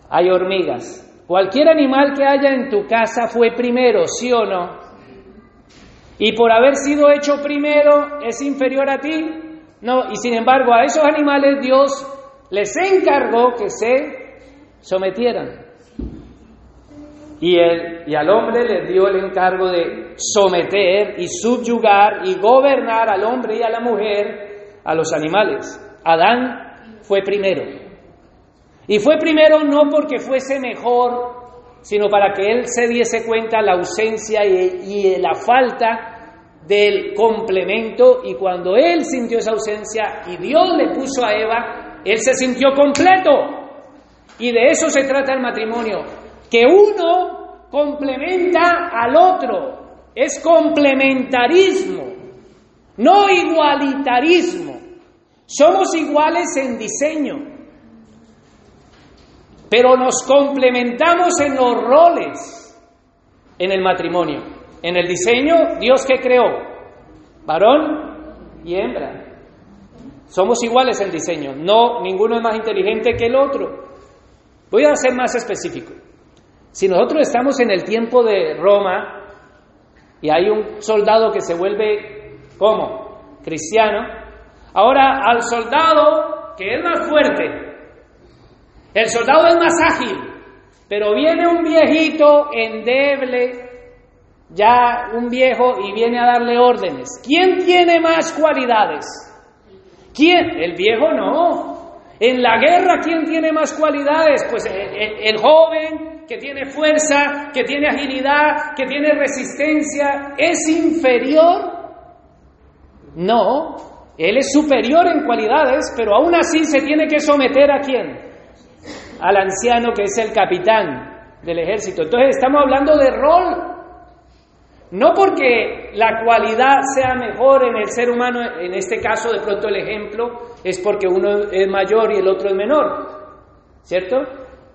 Hay hormigas. Cualquier animal que haya en tu casa fue primero, ¿sí o no? Y por haber sido hecho primero, ¿es inferior a ti? No, y sin embargo a esos animales Dios les encargó que se sometieran. Y, y al hombre le dio el encargo de someter y subyugar y gobernar al hombre y a la mujer a los animales. Adán fue primero. Y fue primero no porque fuese mejor, sino para que él se diese cuenta la ausencia y, la falta del complemento. Y cuando él sintió esa ausencia y Dios le puso a Eva, él se sintió completo. Y de eso se trata el matrimonio, que uno complementa al otro, es complementarismo, no igualitarismo. Somos iguales en diseño, pero nos complementamos en los roles en el matrimonio. En el diseño, Dios que creó, varón y hembra. Somos iguales en diseño, no ninguno es más inteligente que el otro. Voy a ser más específico. Si nosotros estamos en el tiempo de Roma y hay un soldado que se vuelve, ¿cómo? Cristiano, ahora al soldado que es más fuerte, el soldado es más ágil, pero viene un viejito endeble, ya un viejo, y viene a darle órdenes. ¿Quién tiene más cualidades? ¿Quién? El viejo no. En la guerra, ¿quién tiene más cualidades? Pues el, el, el joven que tiene fuerza, que tiene agilidad, que tiene resistencia, ¿es inferior? No, él es superior en cualidades, pero aún así se tiene que someter a quién? Al anciano que es el capitán del ejército. Entonces estamos hablando de rol. No porque la cualidad sea mejor en el ser humano, en este caso de pronto el ejemplo es porque uno es mayor y el otro es menor, ¿cierto?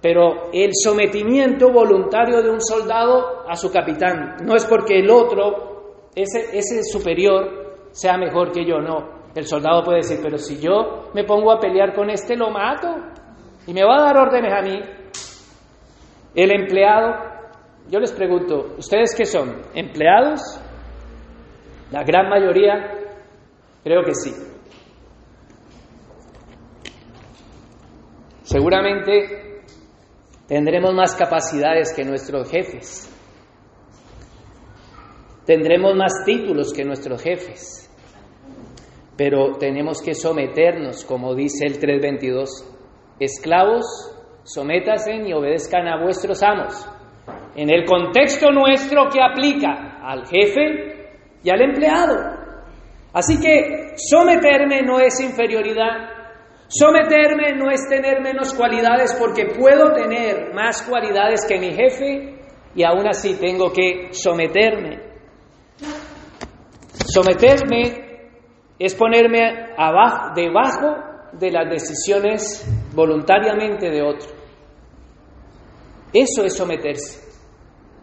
Pero el sometimiento voluntario de un soldado a su capitán no es porque el otro, ese, ese superior, sea mejor que yo, no. El soldado puede decir, pero si yo me pongo a pelear con este, lo mato y me va a dar órdenes a mí. El empleado, yo les pregunto, ¿ustedes qué son? ¿Empleados? La gran mayoría, creo que sí. Seguramente tendremos más capacidades que nuestros jefes. Tendremos más títulos que nuestros jefes. Pero tenemos que someternos, como dice el 322. Esclavos, sométase y obedezcan a vuestros amos. En el contexto nuestro que aplica al jefe y al empleado. Así que someterme no es inferioridad, Someterme no es tener menos cualidades porque puedo tener más cualidades que mi jefe y aún así tengo que someterme. Someterme es ponerme abajo, debajo de las decisiones voluntariamente de otro. Eso es someterse.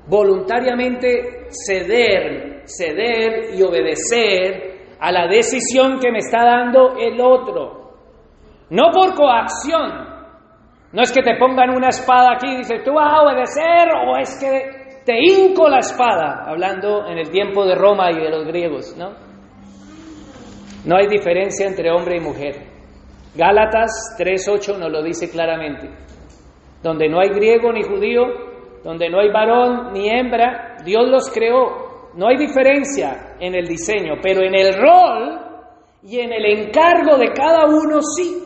Voluntariamente ceder, ceder y obedecer a la decisión que me está dando el otro. No por coacción. No es que te pongan una espada aquí y dices, tú vas a obedecer o es que te hinco la espada, hablando en el tiempo de Roma y de los griegos, ¿no? No hay diferencia entre hombre y mujer. Gálatas 3.8 nos lo dice claramente. Donde no hay griego ni judío, donde no hay varón ni hembra, Dios los creó. No hay diferencia en el diseño, pero en el rol y en el encargo de cada uno sí.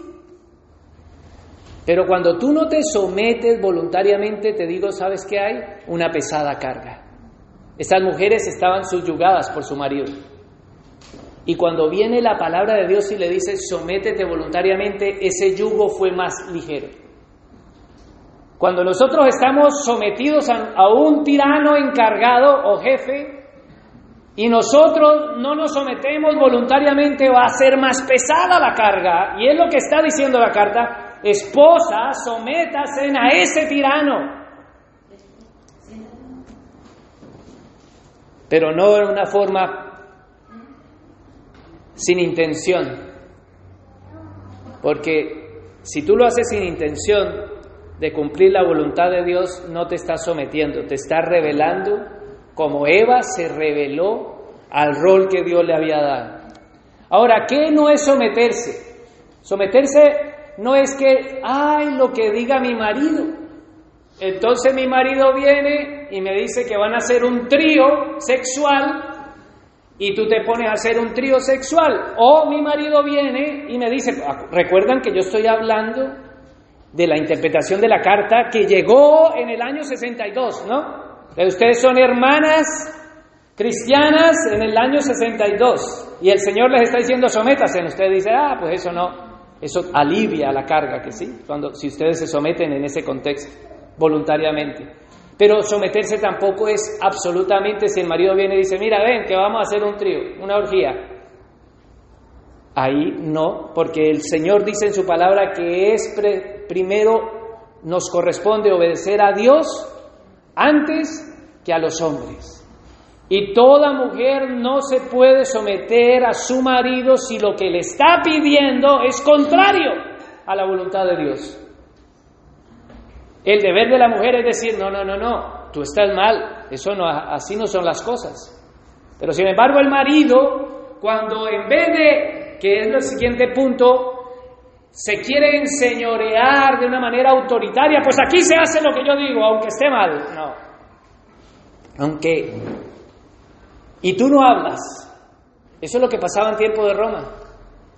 Pero cuando tú no te sometes voluntariamente, te digo, ¿sabes qué hay? Una pesada carga. Estas mujeres estaban subyugadas por su marido. Y cuando viene la palabra de Dios y le dice, sométete voluntariamente, ese yugo fue más ligero. Cuando nosotros estamos sometidos a, un tirano encargado o jefe y nosotros no nos sometemos voluntariamente, va a ser más pesada la carga. Y es lo que está diciendo la carta, esposa, sométase a ese tirano. Pero no en una forma sin intención. Porque si tú lo haces sin intención, de cumplir la voluntad de Dios, no te estás sometiendo, te estás revelando como Eva se reveló al rol que Dios le había dado. Ahora, ¿qué no es someterse? Someterse no es que, ay, lo que diga mi marido. Entonces mi marido viene y me dice que van a hacer un trío sexual y tú te pones a hacer un trío sexual. O mi marido viene y me dice, recuerdan que yo estoy hablando de la interpretación de la carta que llegó en el año 62, ¿no? Ustedes son hermanas cristianas en el año 62 y el Señor les está diciendo sométase. Usted dice, ah, pues eso no, eso alivia la carga, que sí, cuando si ustedes se someten en ese contexto voluntariamente. Pero someterse tampoco es absolutamente si el marido viene y dice, mira, ven, que vamos a hacer un trío, una orgía. Ahí no, porque el Señor dice en su palabra que es primero nos corresponde obedecer a Dios antes que a los hombres. Y toda mujer no se puede someter a su marido si lo que le está pidiendo es contrario a la voluntad de Dios. El deber de la mujer es decir, no, no, no, no, tú estás mal, eso no, así no son las cosas. Pero sin embargo el marido, cuando en vez de que es el siguiente punto, se quiere enseñorear de una manera autoritaria, pues aquí se hace lo que yo digo, aunque esté mal. No. Aunque... Y tú no hablas. Eso es lo que pasaba en tiempo de Roma.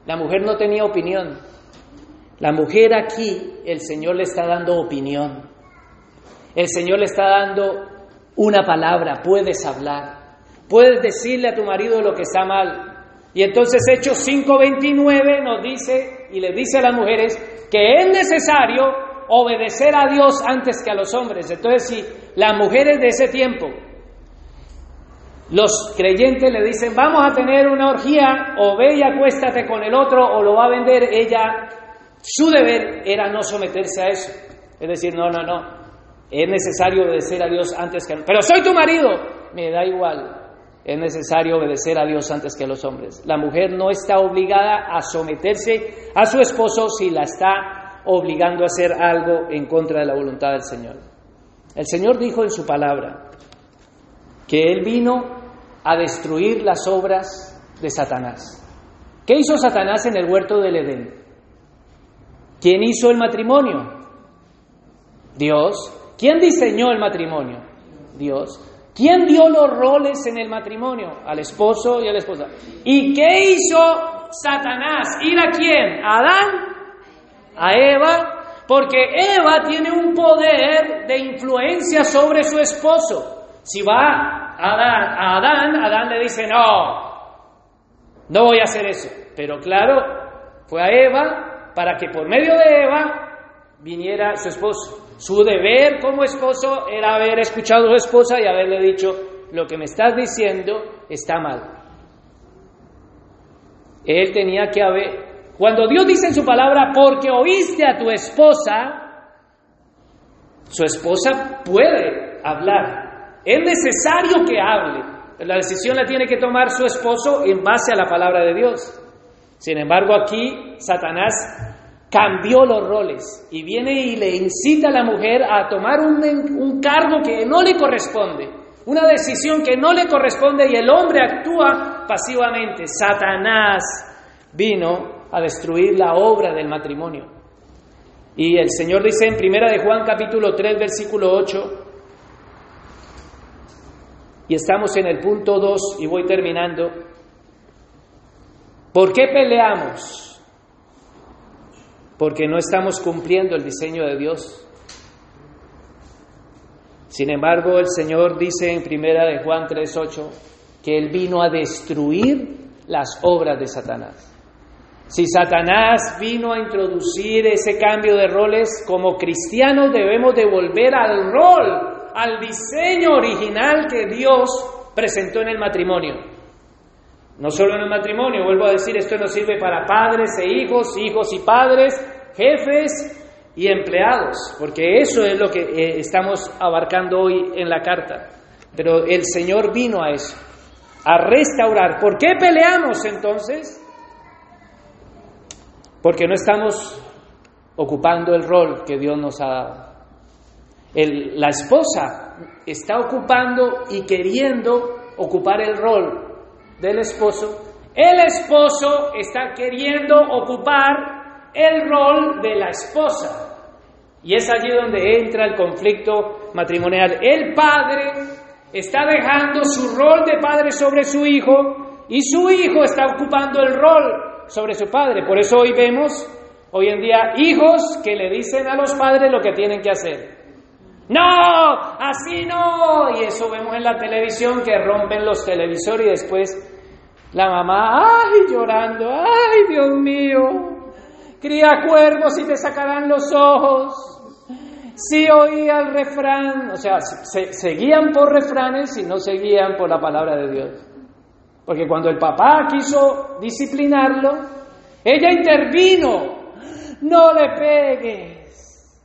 La mujer no tenía opinión. La mujer aquí, el Señor le está dando opinión. El Señor le está dando una palabra, puedes hablar. Puedes decirle a tu marido lo que está mal. Y entonces Hechos 5:29 nos dice y le dice a las mujeres que es necesario obedecer a Dios antes que a los hombres. Entonces si las mujeres de ese tiempo, los creyentes le dicen, vamos a tener una orgía, o ve y acuéstate con el otro, o lo va a vender, ella, su deber era no someterse a eso. Es decir, no, no, no, es necesario obedecer a Dios antes que... Pero soy tu marido, me da igual, es necesario obedecer a Dios antes que a los hombres. La mujer no está obligada a someterse a su esposo si la está obligando a hacer algo en contra de la voluntad del Señor. El Señor dijo en su palabra que Él vino a destruir las obras de Satanás. ¿Qué hizo Satanás en el huerto del Edén? ¿Quién hizo el matrimonio? Dios. ¿Quién diseñó el matrimonio? Dios. ¿Quién dio los roles en el matrimonio? Al esposo y a la esposa. ¿Y qué hizo Satanás? ¿Ir a quién? ¿A Adán? ¿A Eva? Porque Eva tiene un poder de influencia sobre su esposo. Si va a Adán, a Adán, Adán le dice, no, no voy a hacer eso. Pero claro, fue a Eva para que por medio de Eva viniera su esposo. Su deber como esposo era haber escuchado a su esposa y haberle dicho, lo que me estás diciendo está mal. Él tenía que haber, cuando Dios dice en su palabra, porque oíste a tu esposa, su esposa puede hablar. Es necesario que hable. La decisión la tiene que tomar su esposo en base a la palabra de Dios. Sin embargo, aquí Satanás cambió los roles y viene y le incita a la mujer a tomar un, cargo que no le corresponde, una decisión que no le corresponde y el hombre actúa pasivamente. Satanás vino a destruir la obra del matrimonio. Y el Señor dice en Primera de Juan capítulo 3 versículo 8, y estamos en el punto 2 y voy terminando, ¿por qué peleamos? Porque no estamos cumpliendo el diseño de Dios. Sin embargo, el Señor dice en Primera de Juan 3:8 que él vino a destruir las obras de Satanás. Si Satanás vino a introducir ese cambio de roles, como cristianos debemos devolver al rol, al diseño original que Dios presentó en el matrimonio. No solo en el matrimonio, vuelvo a decir, esto nos sirve para padres e hijos, hijos y padres, jefes y empleados, porque eso es lo que eh, estamos abarcando hoy en la carta. Pero el Señor vino a eso, a restaurar. ¿Por qué peleamos entonces? Porque no estamos ocupando el rol que Dios nos ha dado. la esposa está ocupando y queriendo ocupar el rol del esposo. El esposo está queriendo ocupar el rol de la esposa. Y es allí donde entra el conflicto matrimonial. El padre está dejando su rol de padre sobre su hijo y su hijo está ocupando el rol sobre su padre. Por eso hoy vemos, hoy en día, hijos que le dicen a los padres lo que tienen que hacer. No, así no. Y eso vemos en la televisión que rompen los televisores y después la mamá, ay, llorando, ay, Dios mío, cría cuervos y te sacarán los ojos. Si oía el refrán, o sea, se, seguían por refranes y no seguían por la palabra de Dios. Porque cuando el papá quiso disciplinarlo, ella intervino. No le pegues.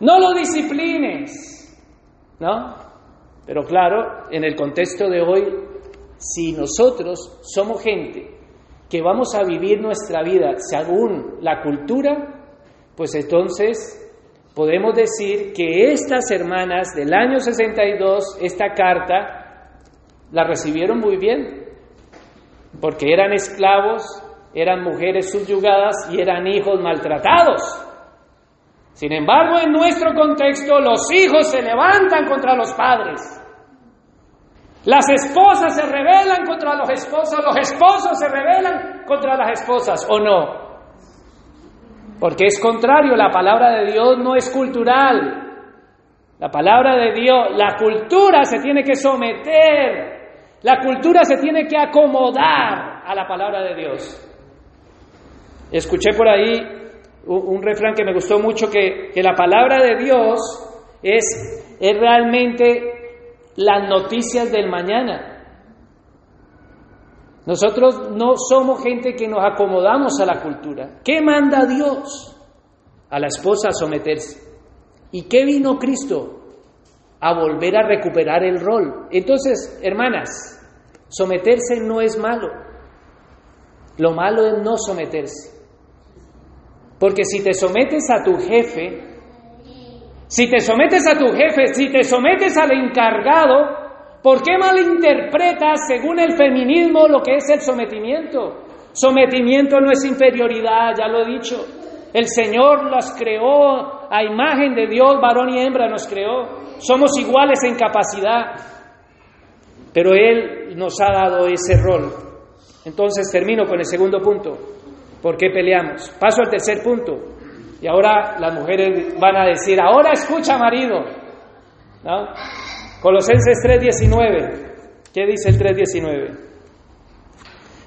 No lo disciplines. ¿No? Pero claro, en el contexto de hoy, si nosotros somos gente que vamos a vivir nuestra vida según la cultura, pues entonces podemos decir que estas hermanas del año 62, esta carta, la recibieron muy bien, porque eran esclavos, eran mujeres subyugadas y eran hijos maltratados. Sin embargo, en nuestro contexto, los hijos se levantan contra los padres. Las esposas se rebelan contra los esposos, los esposos se rebelan contra las esposas, ¿o no? Porque es contrario, la palabra de Dios no es cultural. La palabra de Dios, la cultura se tiene que someter la cultura se tiene que acomodar a la palabra de Dios. Escuché por ahí un, refrán que me gustó mucho, que, la palabra de Dios es, es realmente las noticias del mañana. Nosotros no somos gente que nos acomodamos a la cultura. ¿Qué manda Dios? A la esposa a someterse. ¿Y qué vino Cristo? a volver a recuperar el rol. Entonces, hermanas, someterse no es malo. Lo malo es no someterse. Porque si te sometes a tu jefe, si te sometes a tu jefe, si te sometes al encargado, ¿por qué malinterpretas según el feminismo lo que es el sometimiento? Sometimiento no es inferioridad, ya lo he dicho. El Señor las creó a imagen de Dios, varón y hembra nos creó. Somos iguales en capacidad, pero Él nos ha dado ese rol. Entonces termino con el segundo punto. ¿Por qué peleamos? Paso al tercer punto. Y ahora las mujeres van a decir, ahora escucha marido. ¿No? Colosenses 3.19. ¿Qué dice el 3.19?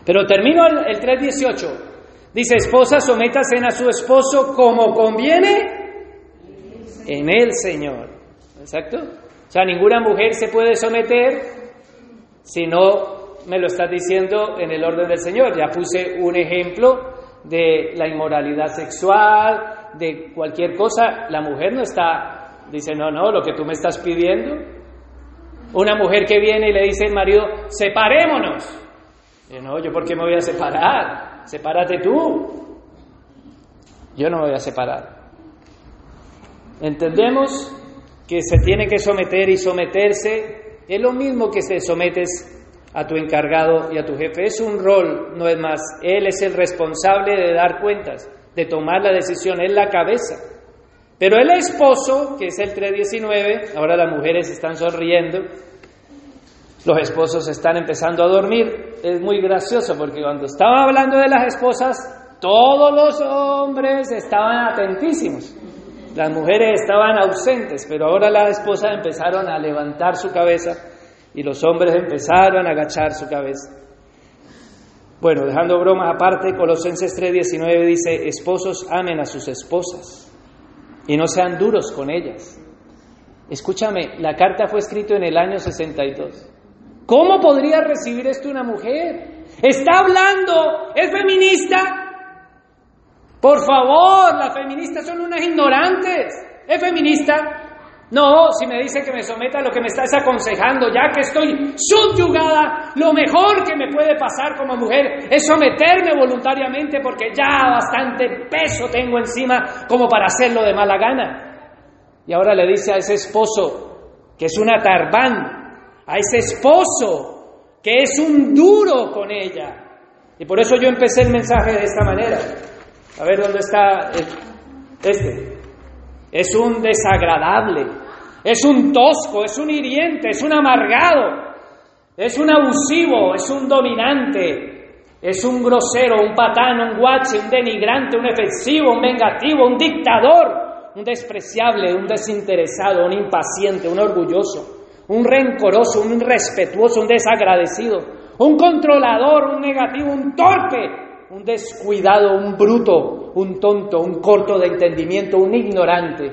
Pero termino el, el 3.18. Dice, esposa, sométase a su esposo como conviene en el Señor. ¿Exacto? O sea, ninguna mujer se puede someter si no me lo estás diciendo en el orden del Señor. Ya puse un ejemplo de la inmoralidad sexual, de cualquier cosa. La mujer no está, dice, no, no, lo que tú me estás pidiendo. Una mujer que viene y le dice al marido, separémonos. Y no, yo por qué me voy a separar? Sepárate tú. Yo no me voy a separar. ¿Entendemos? que se tiene que someter y someterse es lo mismo que te sometes a tu encargado y a tu jefe. Es un rol, no es más. Él es el responsable de dar cuentas, de tomar la decisión, es la cabeza. Pero el esposo, que es el 319, ahora las mujeres están sonriendo, los esposos están empezando a dormir. Es muy gracioso porque cuando estaba hablando de las esposas, todos los hombres estaban atentísimos. Las mujeres estaban ausentes, pero ahora las esposas empezaron a levantar su cabeza y los hombres empezaron a agachar su cabeza. Bueno, dejando bromas aparte, Colosenses 3:19 dice, esposos amen a sus esposas y no sean duros con ellas. Escúchame, la carta fue escrita en el año 62. ¿Cómo podría recibir esto una mujer? Está hablando, es feminista. Por favor, las feministas son unas ignorantes. ¿Es feminista? No, si me dice que me someta a lo que me estás aconsejando, ya que estoy subyugada, lo mejor que me puede pasar como mujer es someterme voluntariamente porque ya bastante peso tengo encima como para hacerlo de mala gana. Y ahora le dice a ese esposo que es una tarbán, a ese esposo que es un duro con ella. Y por eso yo empecé el mensaje de esta manera. A ver dónde está este. Es un desagradable, es un tosco, es un hiriente, es un amargado, es un abusivo, es un dominante, es un grosero, un patán, un guache, un denigrante, un efectivo, un vengativo, un dictador, un despreciable, un desinteresado, un impaciente, un orgulloso, un rencoroso, un irrespetuoso, un desagradecido, un controlador, un negativo, un torpe, un descuidado, un bruto, un tonto, un corto de entendimiento, un ignorante.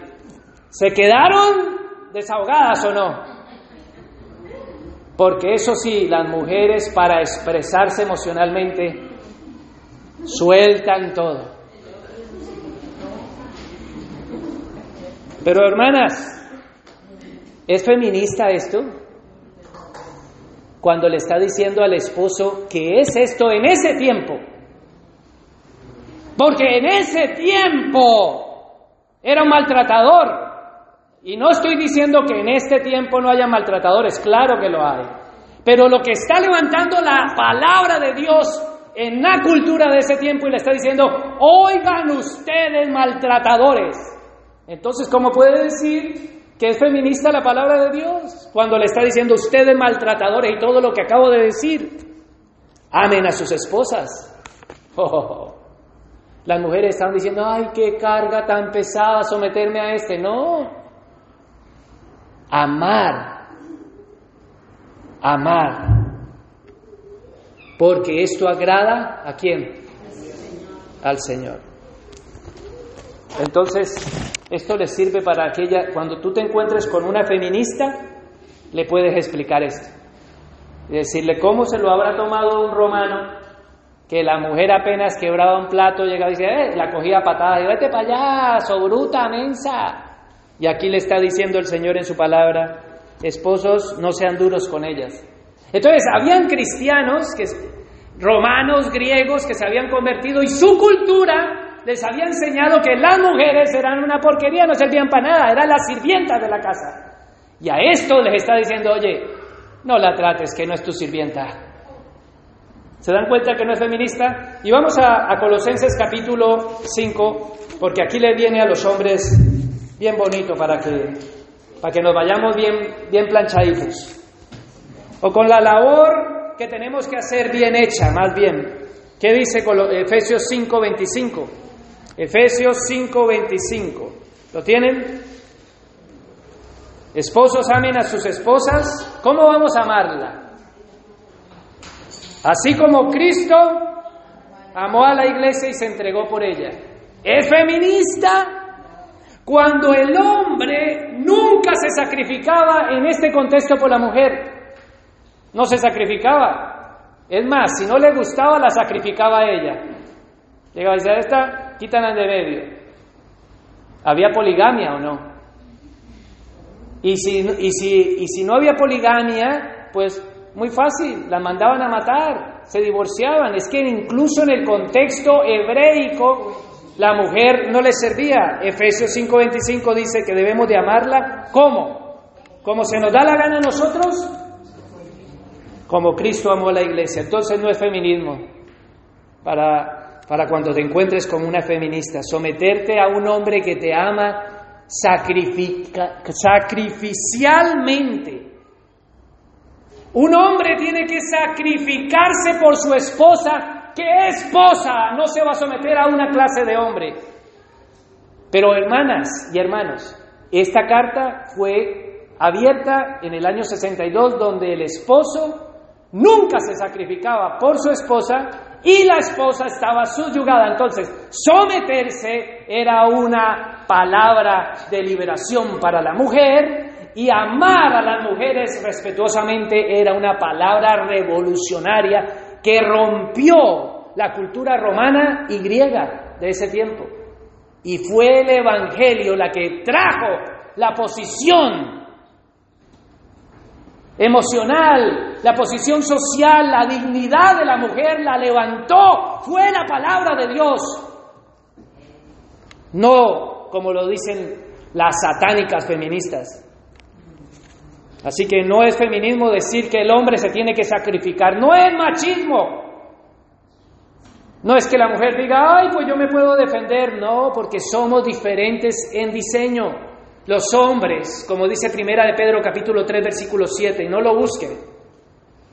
¿Se quedaron desahogadas o no? Porque eso sí, las mujeres para expresarse emocionalmente sueltan todo. Pero hermanas, ¿es feminista esto? Cuando le está diciendo al esposo que es esto en ese tiempo porque en ese tiempo era un maltratador. Y no estoy diciendo que en este tiempo no haya maltratadores, claro que lo hay. Pero lo que está levantando la palabra de Dios en la cultura de ese tiempo y le está diciendo, oigan ustedes maltratadores. Entonces, ¿cómo puede decir que es feminista la palabra de Dios? Cuando le está diciendo ustedes maltratadores y todo lo que acabo de decir. Amen a sus esposas. Oh. Las mujeres están diciendo, ay, qué carga tan pesada someterme a este. No. Amar. Amar. Porque esto agrada a quién? Al Señor. Entonces, esto les sirve para aquella, cuando tú te encuentres con una feminista, le puedes explicar esto. Decirle cómo se lo habrá tomado un romano que la mujer apenas quebraba un plato, llegaba y decía, eh, la cogía patada, y vete para allá, so bruta, mensa. Y aquí le está diciendo el Señor en su palabra, esposos, no sean duros con ellas. Entonces, habían cristianos, que, romanos, griegos, que se habían convertido y su cultura les había enseñado que las mujeres eran una porquería, no servían para nada, eran las sirvientas de la casa. Y a esto les está diciendo, oye, no la trates, que no es tu sirvienta, ¿Se dan cuenta que no es feminista? Y vamos a, Colosenses capítulo 5, porque aquí le viene a los hombres bien bonito para que, para que nos vayamos bien, bien planchaditos. O con la labor que tenemos que hacer bien hecha, más bien. ¿Qué dice Efesios 5:25? Efesios 5:25. ¿Lo tienen? Esposos amen a sus esposas. ¿Cómo vamos a amarla? Así como Cristo amó a la iglesia y se entregó por ella. Es feminista cuando el hombre nunca se sacrificaba en este contexto por la mujer. No se sacrificaba. Es más, si no le gustaba, la sacrificaba a ella. Llegaba y decía, esta, quítala de medio. ¿Había poligamia o no? Y si, y, si, y si no había poligamia, pues muy fácil, la mandaban a matar, se divorciaban. Es que incluso en el contexto hebreico la mujer no le servía. Efesios 5:25 dice que debemos de amarla. ¿Cómo? ¿Como se nos da la gana a nosotros? como Cristo amó a la iglesia. Entonces no es feminismo para, para cuando te encuentres con una feminista. Someterte a un hombre que te ama sacrificialmente. Un hombre tiene que sacrificarse por su esposa, que esposa no se va a someter a una clase de hombre. Pero hermanas y hermanos, esta carta fue abierta en el año 62 donde el esposo nunca se sacrificaba por su esposa y la esposa estaba subyugada. Entonces, someterse era una palabra de liberación para la mujer y amar a las mujeres respetuosamente era una palabra revolucionaria que rompió la cultura romana y griega de ese tiempo. Y fue el Evangelio la que trajo la posición emocional, la posición social, la dignidad de la mujer la levantó, fue la palabra de Dios. No como lo dicen las satánicas feministas. Así que no es feminismo decir que el hombre se tiene que sacrificar, no es machismo. No es que la mujer diga, ay, pues yo me puedo defender, no, porque somos diferentes en diseño. Los hombres, como dice Primera de Pedro capítulo 3 versículo 7, y no lo busquen.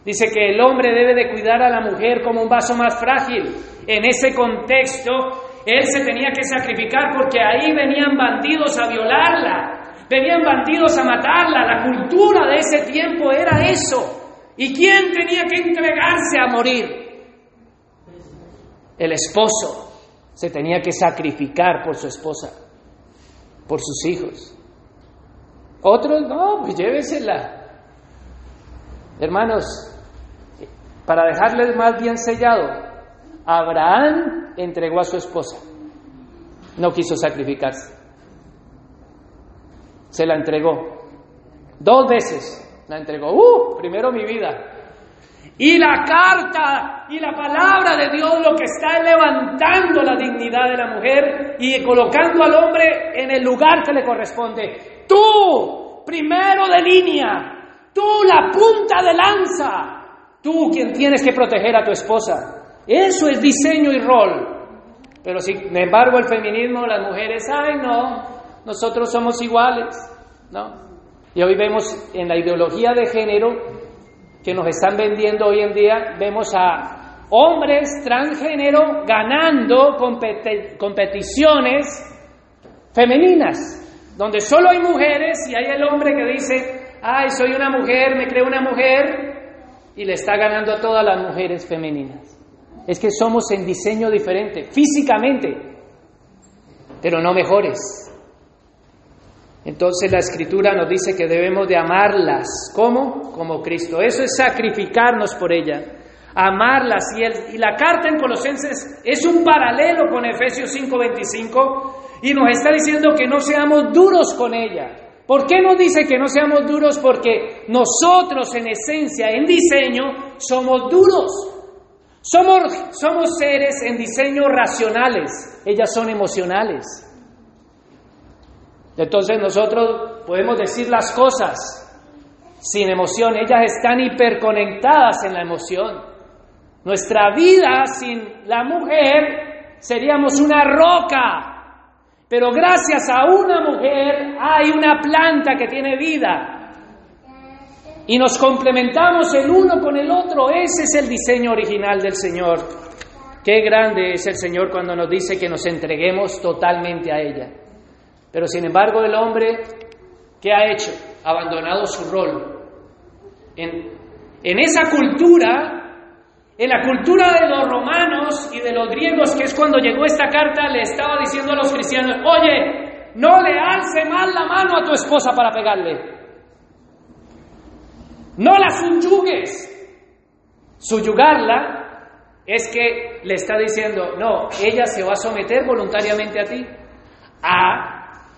Dice que el hombre debe de cuidar a la mujer como un vaso más frágil. En ese contexto, él se tenía que sacrificar porque ahí venían bandidos a violarla, venían bandidos a matarla. La cultura de ese tiempo era eso. ¿Y quién tenía que entregarse a morir? El esposo se tenía que sacrificar por su esposa, por sus hijos. Otros, no, pues llévesela. Hermanos, para dejarles más bien sellado, Abraham entregó a su esposa. No quiso sacrificarse. Se la entregó. Dos veces la entregó. Uh, primero mi vida. Y la carta y la palabra de Dios lo que está es levantando la dignidad de la mujer y colocando al hombre en el lugar que le corresponde. Tú, primero de línea, tú la punta de lanza, tú quien tienes que proteger a tu esposa. Eso es diseño y rol. Pero sin embargo el feminismo, las mujeres, ay no, nosotros somos iguales, ¿no? Y hoy vemos en la ideología de género que nos están vendiendo hoy en día, vemos a hombres transgénero ganando competiciones femeninas donde solo hay mujeres y hay el hombre que dice, ay, soy una mujer, me creo una mujer, y le está ganando a todas las mujeres femeninas. Es que somos en diseño diferente, físicamente, pero no mejores. Entonces la escritura nos dice que debemos de amarlas. ¿Cómo? Como Cristo. Eso es sacrificarnos por ella. Amarlas. Y, y la carta en Colosenses es un paralelo con Efesios 5:25 y nos está diciendo que no seamos duros con ella. ¿Por qué nos dice que no seamos duros? Porque nosotros en esencia, en diseño, somos duros. Somos, somos seres en diseño racionales, ellas son emocionales. Entonces nosotros podemos decir las cosas sin emoción, ellas están hiperconectadas en la emoción. Nuestra vida sin la mujer seríamos una roca pero gracias a una mujer hay una planta que tiene vida. Y nos complementamos el uno con el otro. Ese es el diseño original del Señor. Qué grande es el Señor cuando nos dice que nos entreguemos totalmente a ella. Pero sin embargo el hombre, ¿qué ha hecho? Abandonado su rol. En, en esa cultura en la cultura de los romanos y de los griegos, que es cuando llegó esta carta, le estaba diciendo a los cristianos, oye, no le alce mal la mano a tu esposa para pegarle. No la subyugues. Subyugarla es que le está diciendo, no, ella se va a someter voluntariamente a ti, a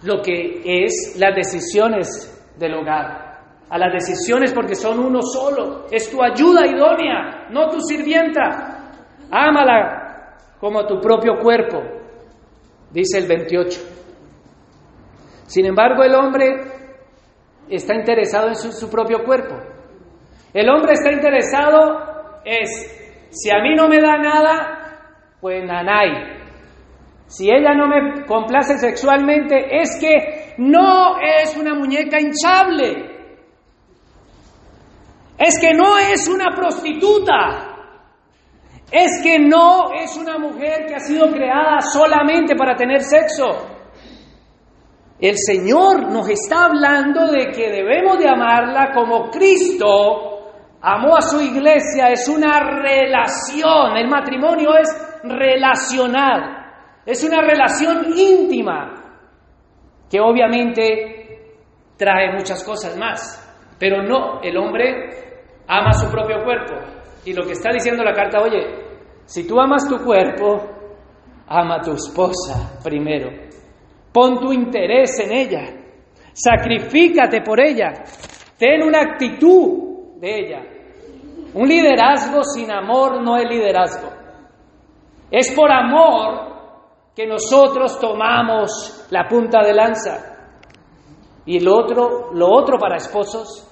lo que es las decisiones del hogar a las decisiones porque son uno solo. Es tu ayuda idónea, no tu sirvienta. Ámala como tu propio cuerpo, dice el 28. Sin embargo, el hombre está interesado en su, propio cuerpo. El hombre está interesado es, si a mí no me da nada, pues nanay. Si ella no me complace sexualmente, es que no es una muñeca hinchable. Es que no es una prostituta. Es que no es una mujer que ha sido creada solamente para tener sexo. El Señor nos está hablando de que debemos de amarla como Cristo amó a su iglesia. Es una relación. El matrimonio es relacional. Es una relación íntima que obviamente trae muchas cosas más. Pero no, el hombre ama su propio cuerpo. Y lo que está diciendo la carta, oye, si tú amas tu cuerpo, ama a tu esposa primero. Pon tu interés en ella. Sacrifícate por ella. Ten una actitud de ella. Un liderazgo sin amor no es liderazgo. Es por amor que nosotros tomamos la punta de lanza. Y lo otro, lo otro para esposos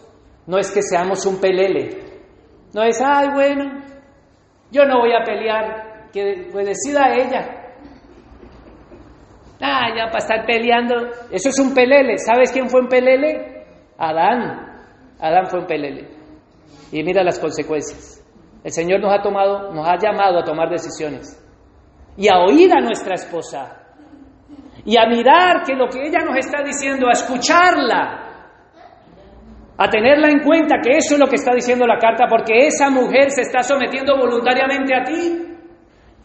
no es que seamos un pelele. No es, ay, bueno, yo no voy a pelear, que pues decida ella. Ah, ya para estar peleando. Eso es un pelele. ¿Sabes quién fue un pelele? Adán. Adán fue un pelele. Y mira las consecuencias. El Señor nos ha tomado, nos ha llamado a tomar decisiones. Y a oír a nuestra esposa. Y a mirar que lo que ella nos está diciendo, a escucharla. A tenerla en cuenta que eso es lo que está diciendo la carta, porque esa mujer se está sometiendo voluntariamente a ti.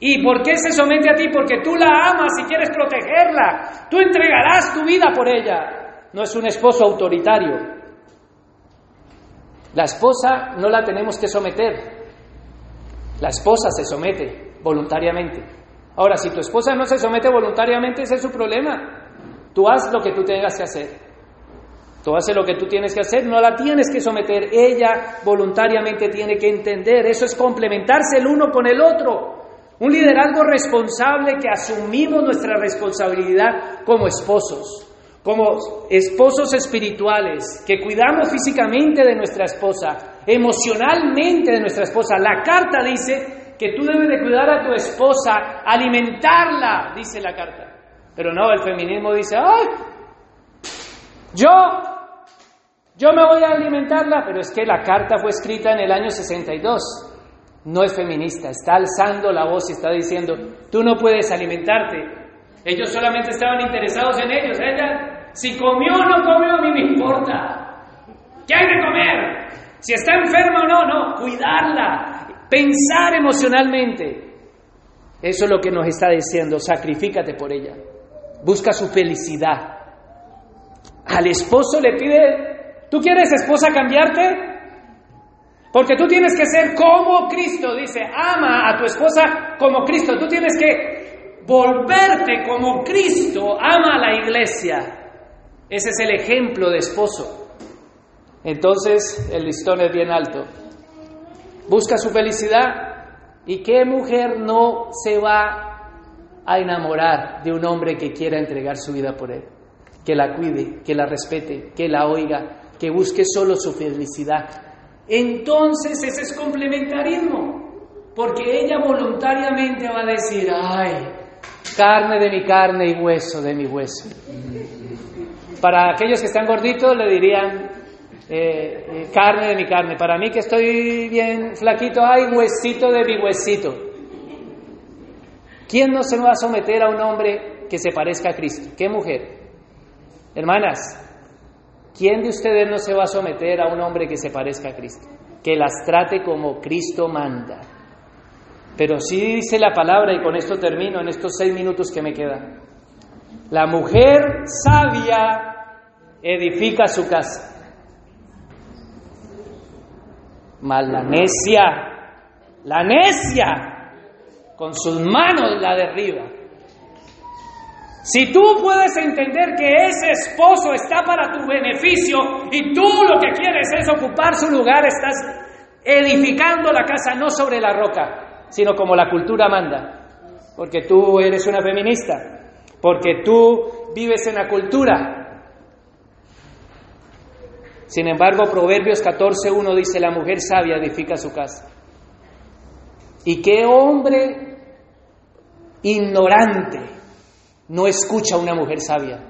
¿Y por qué se somete a ti? Porque tú la amas y quieres protegerla. Tú entregarás tu vida por ella. No es un esposo autoritario. La esposa no la tenemos que someter. La esposa se somete voluntariamente. Ahora, si tu esposa no se somete voluntariamente, ese es su problema. Tú haz lo que tú tengas que hacer. Tú haces lo que tú tienes que hacer, no la tienes que someter. Ella voluntariamente tiene que entender. Eso es complementarse el uno con el otro. Un liderazgo responsable que asumimos nuestra responsabilidad como esposos, como esposos espirituales, que cuidamos físicamente de nuestra esposa, emocionalmente de nuestra esposa. La carta dice que tú debes de cuidar a tu esposa, alimentarla, dice la carta. Pero no, el feminismo dice, ay, yo, yo me voy a alimentarla, pero es que la carta fue escrita en el año 62 no es feminista, está alzando la voz y está diciendo, tú no puedes alimentarte. Ellos solamente estaban interesados en ellos. Ella, si comió o no comió, a mí me importa. ¿Qué hay de comer? Si está enferma o no, no, cuidarla, pensar emocionalmente. Eso es lo que nos está diciendo, sacrifícate por ella. Busca su felicidad. Al esposo le pide, ¿tú quieres esposa cambiarte? Porque tú tienes que ser como Cristo, dice, ama a tu esposa como Cristo. Tú tienes que volverte como Cristo, ama a la iglesia. Ese es el ejemplo de esposo. Entonces el listón es bien alto. Busca su felicidad. ¿Y qué mujer no se va a enamorar de un hombre que quiera entregar su vida por él? Que la cuide, que la respete, que la oiga, que busque solo su felicidad entonces ese es complementarismo, porque ella voluntariamente va a decir, ay, carne de mi carne y hueso de mi hueso. Para aquellos que están gorditos le dirían eh, eh, carne de mi carne. Para mí que estoy bien flaquito, ay, huesito de mi huesito. ¿Quién no se va a someter a un hombre que se parezca a Cristo? ¿Qué mujer? Hermanas, ¿Quién de ustedes no se va a someter a un hombre que se parezca a Cristo? Que las trate como Cristo manda. Pero sí dice la palabra, y con esto termino en estos seis minutos que me quedan. La mujer sabia edifica su casa. Mas la necia, la necia, con sus manos la derriba. Si tú puedes entender que ese esposo está para tu beneficio y tú lo que quieres es ocupar su lugar, estás edificando la casa no sobre la roca, sino como la cultura manda. Porque tú eres una feminista, porque tú vives en la cultura. Sin embargo, Proverbios 14.1 dice, la mujer sabia edifica su casa. ¿Y qué hombre ignorante no escucha a una mujer sabia?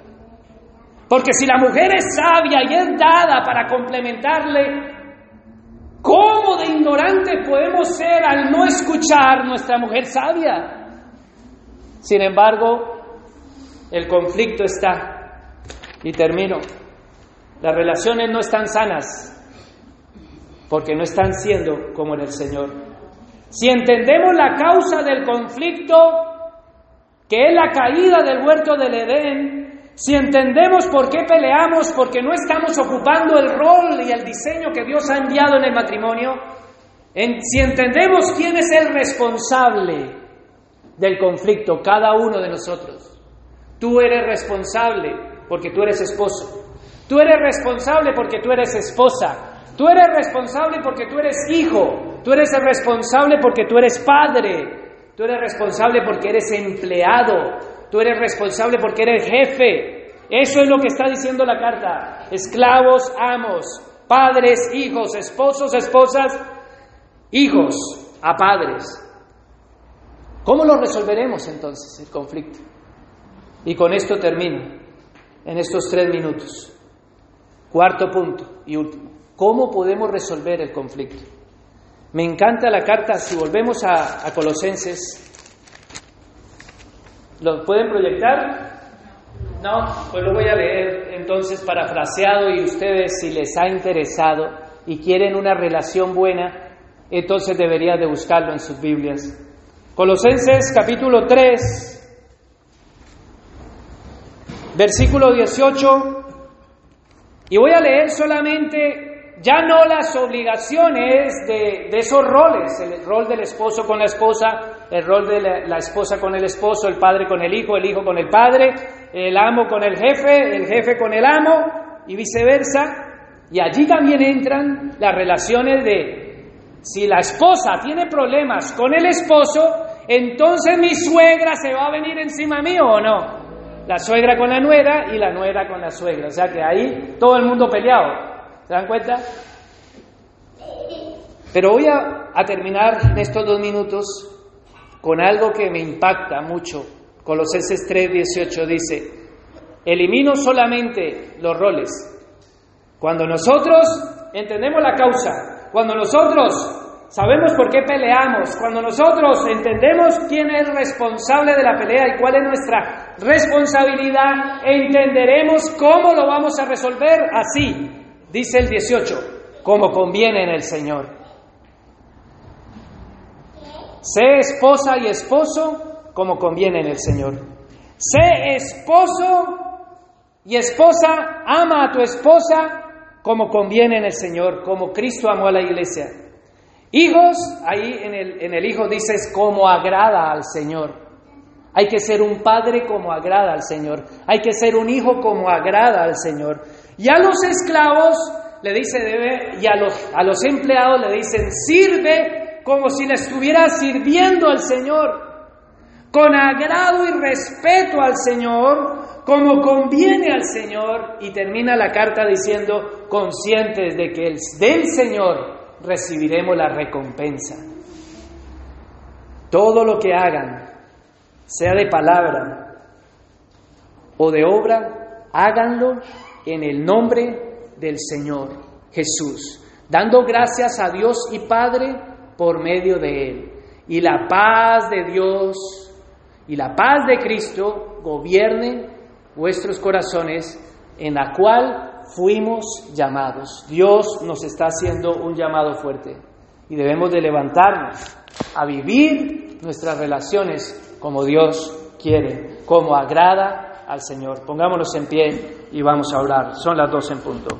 Porque si la mujer es sabia y es dada para complementarle, ¿cómo de ignorante podemos ser al no escuchar nuestra mujer sabia? Sin embargo, el conflicto está, y termino, las relaciones no están sanas porque no están siendo como en el Señor. Si entendemos la causa del conflicto, que es la caída del huerto del Edén, si entendemos por qué peleamos, porque no estamos ocupando el rol y el diseño que Dios ha enviado en el matrimonio, si entendemos quién es el responsable del conflicto, cada uno de nosotros, tú eres responsable porque tú eres esposo, tú eres responsable porque tú eres esposa, tú eres responsable porque tú eres hijo, tú eres responsable porque tú eres padre, tú eres responsable porque eres empleado, Tú eres responsable porque eres jefe. Eso es lo que está diciendo la carta. Esclavos, amos, padres, hijos, esposos, esposas, hijos a padres. ¿Cómo lo resolveremos entonces el conflicto? Y con esto termino, en estos tres minutos. Cuarto punto y último. ¿Cómo podemos resolver el conflicto? Me encanta la carta, si volvemos a, Colosenses ¿Lo pueden proyectar? No, pues lo voy a leer entonces parafraseado y ustedes si les ha interesado y quieren una relación buena, entonces deberían de buscarlo en sus Biblias. Colosenses capítulo 3, versículo 18, y voy a leer solamente ya no las obligaciones de, esos roles, el rol del esposo con la esposa, el rol de la, esposa con el esposo, el padre con el hijo, el hijo con el padre, el amo con el jefe, el jefe con el amo y viceversa. Y allí también entran las relaciones de si la esposa tiene problemas con el esposo, entonces mi suegra se va a venir encima mío o no. La suegra con la nuera y la nuera con la suegra. O sea que ahí todo el mundo peleado. ¿Se dan cuenta? Pero voy a, terminar en estos dos minutos con algo que me impacta mucho. Colosenses 3:18 dice, elimino solamente los roles. Cuando nosotros entendemos la causa, cuando nosotros sabemos por qué peleamos, cuando nosotros entendemos quién es responsable de la pelea y cuál es nuestra responsabilidad, entenderemos cómo lo vamos a resolver así. Dice el 18, como conviene en el Señor. Sé esposa y esposo como conviene en el Señor. Sé esposo y esposa, ama a tu esposa como conviene en el Señor, como Cristo amó a la iglesia. Hijos, ahí en el, en el hijo dices como agrada al Señor. Hay que ser un padre como agrada al Señor. Hay que ser un hijo como agrada al Señor. Y a los esclavos le dice debe, y a los, a los empleados le dicen sirve como si le estuviera sirviendo al Señor, con agrado y respeto al Señor, como conviene al Señor, y termina la carta diciendo, conscientes de que del Señor recibiremos la recompensa. Todo lo que hagan, sea de palabra o de obra, háganlo en el nombre del Señor Jesús, dando gracias a Dios y Padre por medio de Él. Y la paz de Dios y la paz de Cristo gobierne vuestros corazones en la cual fuimos llamados. Dios nos está haciendo un llamado fuerte y debemos de levantarnos a vivir nuestras relaciones como Dios quiere, como agrada al Señor. Pongámonos en pie y vamos a orar. Son las dos en punto.